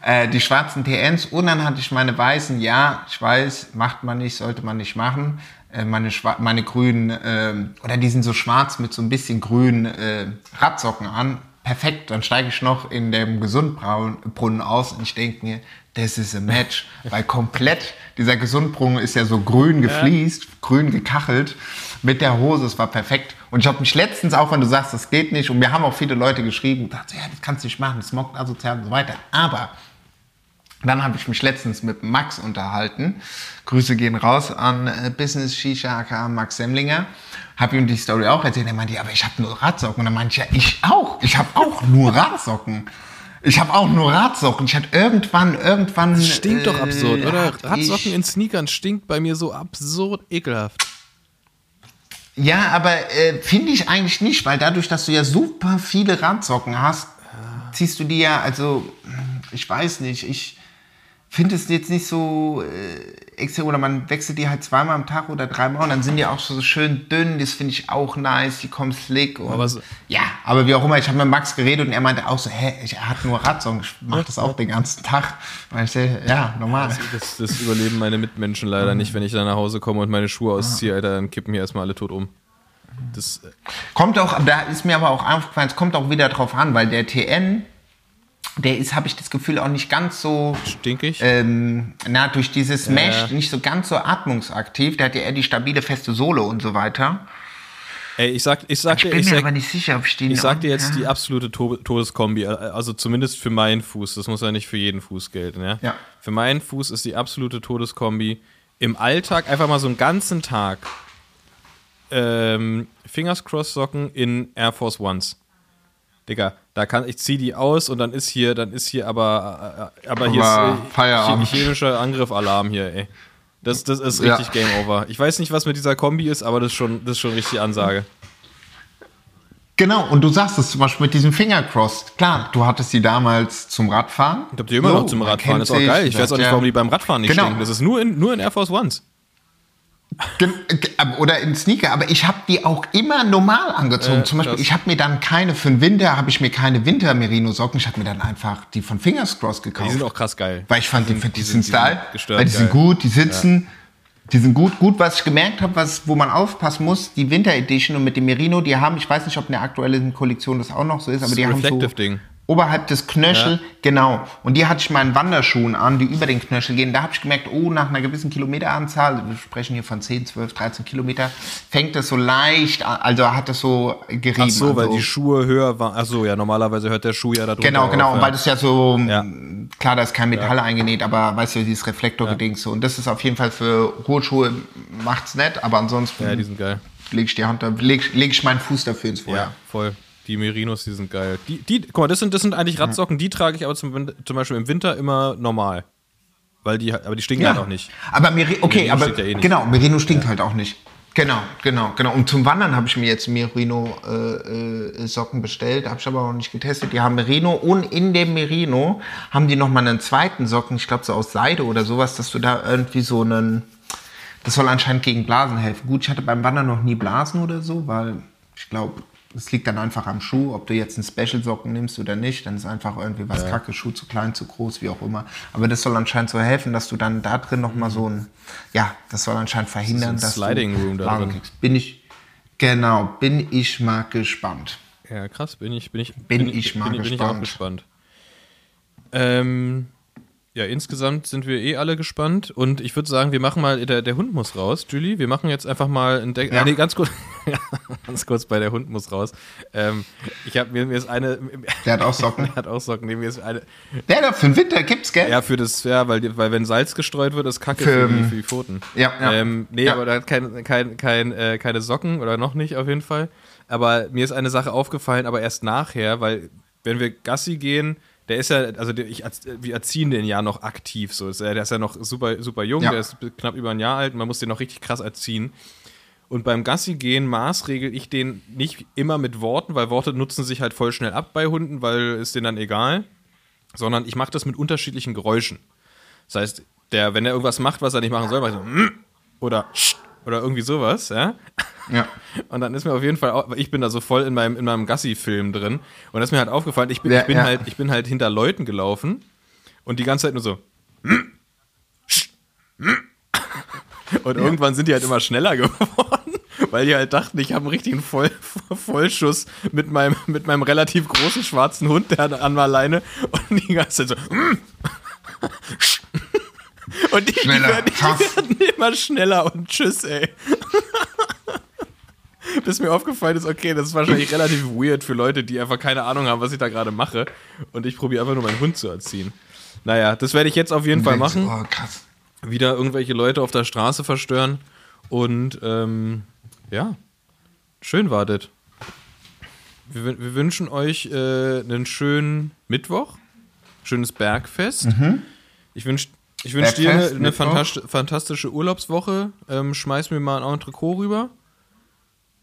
Äh, die schwarzen TNs und dann hatte ich meine weißen, ja, ich weiß, macht man nicht, sollte man nicht machen. Äh, meine, schwa- meine grünen, ähm, oder die sind so schwarz mit so ein bisschen grünen äh, Radsocken an. Perfekt, dann steige ich noch in dem Gesundbrunnen aus und ich denke mir, das ist ein Match. Weil komplett, dieser Gesundbrunnen ist ja so grün gefliest, grün gekachelt mit der Hose, es war perfekt. Und ich habe mich letztens, auch wenn du sagst, das geht nicht, und mir haben auch viele Leute geschrieben, dachte, ja, das kannst du nicht machen, das mockt asozial und so weiter. Aber dann habe ich mich letztens mit Max unterhalten. Grüße gehen raus an äh, Business Shisha aka Max Semlinger. Habe ihm die Story auch erzählt. Er meinte, ja, aber ich habe nur Radsocken. Und dann meinte ich, ja, ich auch. Ich habe auch nur Radsocken. Ich habe auch nur Radsocken. Ich hatte irgendwann, irgendwann. Das stinkt doch absurd, oder? hatte Radsocken in Sneakern stinkt bei mir so absurd ekelhaft. Ja, aber äh, finde ich eigentlich nicht, weil dadurch, dass du ja super viele Radsocken hast, ziehst du die ja, also ich weiß nicht, ich finde es jetzt nicht so äh, extra, oder man wechselt die halt zweimal am Tag oder dreimal und dann sind die auch so schön dünn, das finde ich auch nice, die kommen slick und Aber so- ja, aber wie auch immer, ich habe mit Max geredet und er meinte auch so, hä, ich, er hat nur Radsocken, ich mache das auch den ganzen Tag. Und ich so, ja, normal. Das, das überleben meine Mitmenschen leider nicht, wenn ich dann nach Hause komme und meine Schuhe ausziehe, Alter, dann kippen hier erstmal alle tot um. Das, äh, Kommt auch, da ist mir aber auch aufgefallen, es kommt auch wieder drauf an, weil der TN, der ist, habe ich das Gefühl, auch nicht ganz so, stinkig. ähm, na, durch dieses Mesh, ja. nicht so ganz so atmungsaktiv. Der hat ja eher die stabile, feste Sohle und so weiter. Ey, ich sag, ich sag Ich dir, bin ich mir sag, aber nicht sicher, ob ich den ich sag dir jetzt ja. die absolute To Todeskombi, äh, also zumindest für meinen Fuß, das muss ja nicht für jeden Fuß gelten, ja? Ja. Für meinen Fuß ist die absolute Todeskombi im Alltag einfach mal so einen ganzen Tag ähm, Fingers Cross Socken in Air Force Ones. Digga, da kann ich zieh die aus und dann ist hier, dann ist hier aber, äh, aber hier Aber ist äh, Feierabend. che- chemischer Angriff-Alarm hier, ey. Das, das ist Ja. richtig Game Over. Ich weiß nicht, was mit dieser Kombi ist, aber das ist schon, das ist schon richtig Ansage. Genau, und du sagst es zum Beispiel mit diesem Fingercross. Klar, du hattest die damals zum Radfahren. Ich hab die immer So, noch zum man Radfahren, kennt ist auch geil. Ich weiß auch nicht, ja, warum die beim Radfahren nicht Genau. stinken. Das ist nur in, nur in Air Force Ones. Oder in Sneaker, aber ich habe die auch immer normal angezogen. Äh, Zum Beispiel, ich habe mir dann keine für den Winter, habe ich mir keine Winter-Merino-Socken, ich habe mir dann einfach die von Fingers Cross gekauft. Die sind auch krass geil. weil ich fand, die, die, die die sind- sind sind Style, weil die sind geil. gut, die sitzen. Die sind gut, gut, was ich gemerkt habe, was, wo man aufpassen muss, die Winter Edition und mit dem Merino, die haben, ich weiß nicht, ob in der aktuellen Kollektion das auch noch so ist, aber Das die haben so Reflective-Ding. Oberhalb des Knöchel, Ja. genau. Und die hatte ich meinen Wanderschuhen an, die über den Knöchel gehen. Da habe ich gemerkt, oh, nach einer gewissen Kilometeranzahl, wir sprechen hier von 10, 12, 13 Kilometer, fängt das so leicht an, also hat das so gerieben. Ach so, weil also, die Schuhe höher waren. Ach so, ja, normalerweise hört der Schuh ja da drunter Genau, genau, auf, und ja. weil das ja so, Ja. klar, da ist kein Metall eingenäht, aber weißt du, dieses Reflektorgedings so. Und das ist auf jeden Fall für hohe Schuhe, macht's nett, aber ansonsten Ja, die sind geil. lege ich die Hand da, leg, leg ich meinen Fuß dafür ins Feuer. Ja, voll. Die Merinos, die sind geil. Die, die, guck mal, das sind, das sind eigentlich Radsocken, die trage ich aber zum, zum Beispiel im Winter immer normal. Weil die, aber die stinken halt auch nicht. Aber Meri okay, Merino aber stinkt ja eh nicht. genau, Merino stinkt halt auch nicht. Genau, genau, genau. Und zum Wandern habe ich mir jetzt Merino äh, äh, Socken bestellt, habe ich aber noch nicht getestet. Die haben Merino und in dem Merino haben die noch mal einen zweiten Socken, ich glaube so aus Seide oder sowas, dass du da irgendwie so einen das soll anscheinend gegen Blasen helfen. Gut, ich hatte beim Wandern noch nie Blasen oder so, weil ich glaube, es liegt dann einfach am Schuh, ob du jetzt einen Special-Socken nimmst oder nicht. Dann ist einfach irgendwie was kacke, Schuh zu klein, zu groß, wie auch immer. Aber das soll anscheinend so helfen, dass du dann da drin noch mal so ein, ja, das soll anscheinend verhindern, So ein dass Sliding du Room da drin. kriegst. Bin ich, genau, bin ich mal gespannt. Ja, krass, bin ich, bin ich, Bin ich mal bin, bin ich auch gespannt. gespannt. Ähm, ja, insgesamt sind wir eh alle gespannt und ich würde sagen, wir machen mal, der, der Hund muss raus, Julie, wir machen jetzt einfach mal ein Deck. Ja. Ah, nee, ganz kurz, ganz kurz bei der Hund muss raus. Ähm, ich habe mir, mir ist eine, Der hat auch Socken. der hat auch Socken, nee, mir ist eine, Der da für den Winter gibt's, gell? ja, für das, ja, weil, weil wenn Salz gestreut wird, ist Kacke Für, für, die, für die Pfoten. ja, ja. Ähm, nee, Ja. aber da hat kein, kein, kein, äh, keine Socken oder noch nicht auf jeden Fall. Aber mir ist eine Sache aufgefallen, aber erst nachher, weil wenn wir Gassi gehen, der ist ja, also der, ich, wir erziehen den ja noch aktiv. So. Ist er- Der ist ja noch super, super jung, Ja. der ist knapp über ein Jahr alt und man muss den noch richtig krass erziehen. Und beim Gassi gehen maßregel ich den nicht immer mit Worten, weil Worte nutzen sich halt voll schnell ab bei Hunden, weil ist denen dann egal. Sondern ich mache das mit unterschiedlichen Geräuschen. Das heißt, der, wenn er irgendwas macht, was er nicht machen soll, mache ich so oder oder irgendwie sowas, ja. Ja. Und dann ist mir auf jeden Fall, auch, ich bin da so voll in meinem, in meinem Gassi-Film drin. Und das ist mir halt aufgefallen, ich bin, Ja, ich bin ja. halt, ich bin halt hinter Leuten gelaufen und die ganze Zeit nur so. Und irgendwann sind die halt immer schneller geworden, weil die halt dachten, ich habe einen richtigen Voll, Vollschuss mit meinem, mit meinem relativ großen schwarzen Hund, der an der Leine und die ganze Zeit so. Und die, die, Schneller, werden, die werden immer schneller und tschüss, ey. Bis mir aufgefallen ist, okay, das ist wahrscheinlich relativ weird für Leute, die einfach keine Ahnung haben, was ich da gerade mache. Und ich probiere einfach nur meinen Hund zu erziehen. Naja, das werde ich jetzt auf jeden Fall machen. Oh, krass. Wieder irgendwelche Leute auf der Straße verstören. Und ähm, ja, schön wartet. Wir, wir wünschen euch äh, einen schönen Mittwoch. Schönes Bergfest. Ich wünsche ich wünsch dir eine, eine Mittwoch. fantas- fantastische Urlaubswoche. Ähm, schmeiß mir mal ein Entrecot rüber.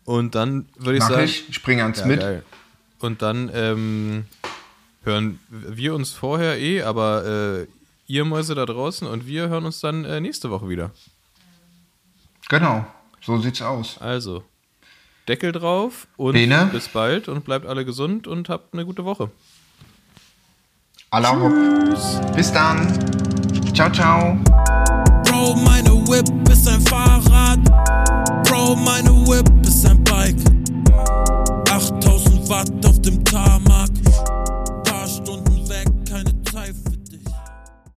Und dann würde ich Mach sagen. ich. Ich bringe ans Ja, mit. geil. Und dann ähm, hören wir uns vorher eh, aber äh, ihr Mäuse da draußen und wir hören uns dann äh, nächste Woche wieder. Genau. So sieht's aus. Also, Deckel drauf und Bene. bis bald und bleibt alle gesund und habt eine gute Woche. Allah Bis dann. Ciao, ciao. Bro, meine Whip ist ein Fahrrad. Bro, meine Whip ist ein Bike. 8000 Watt.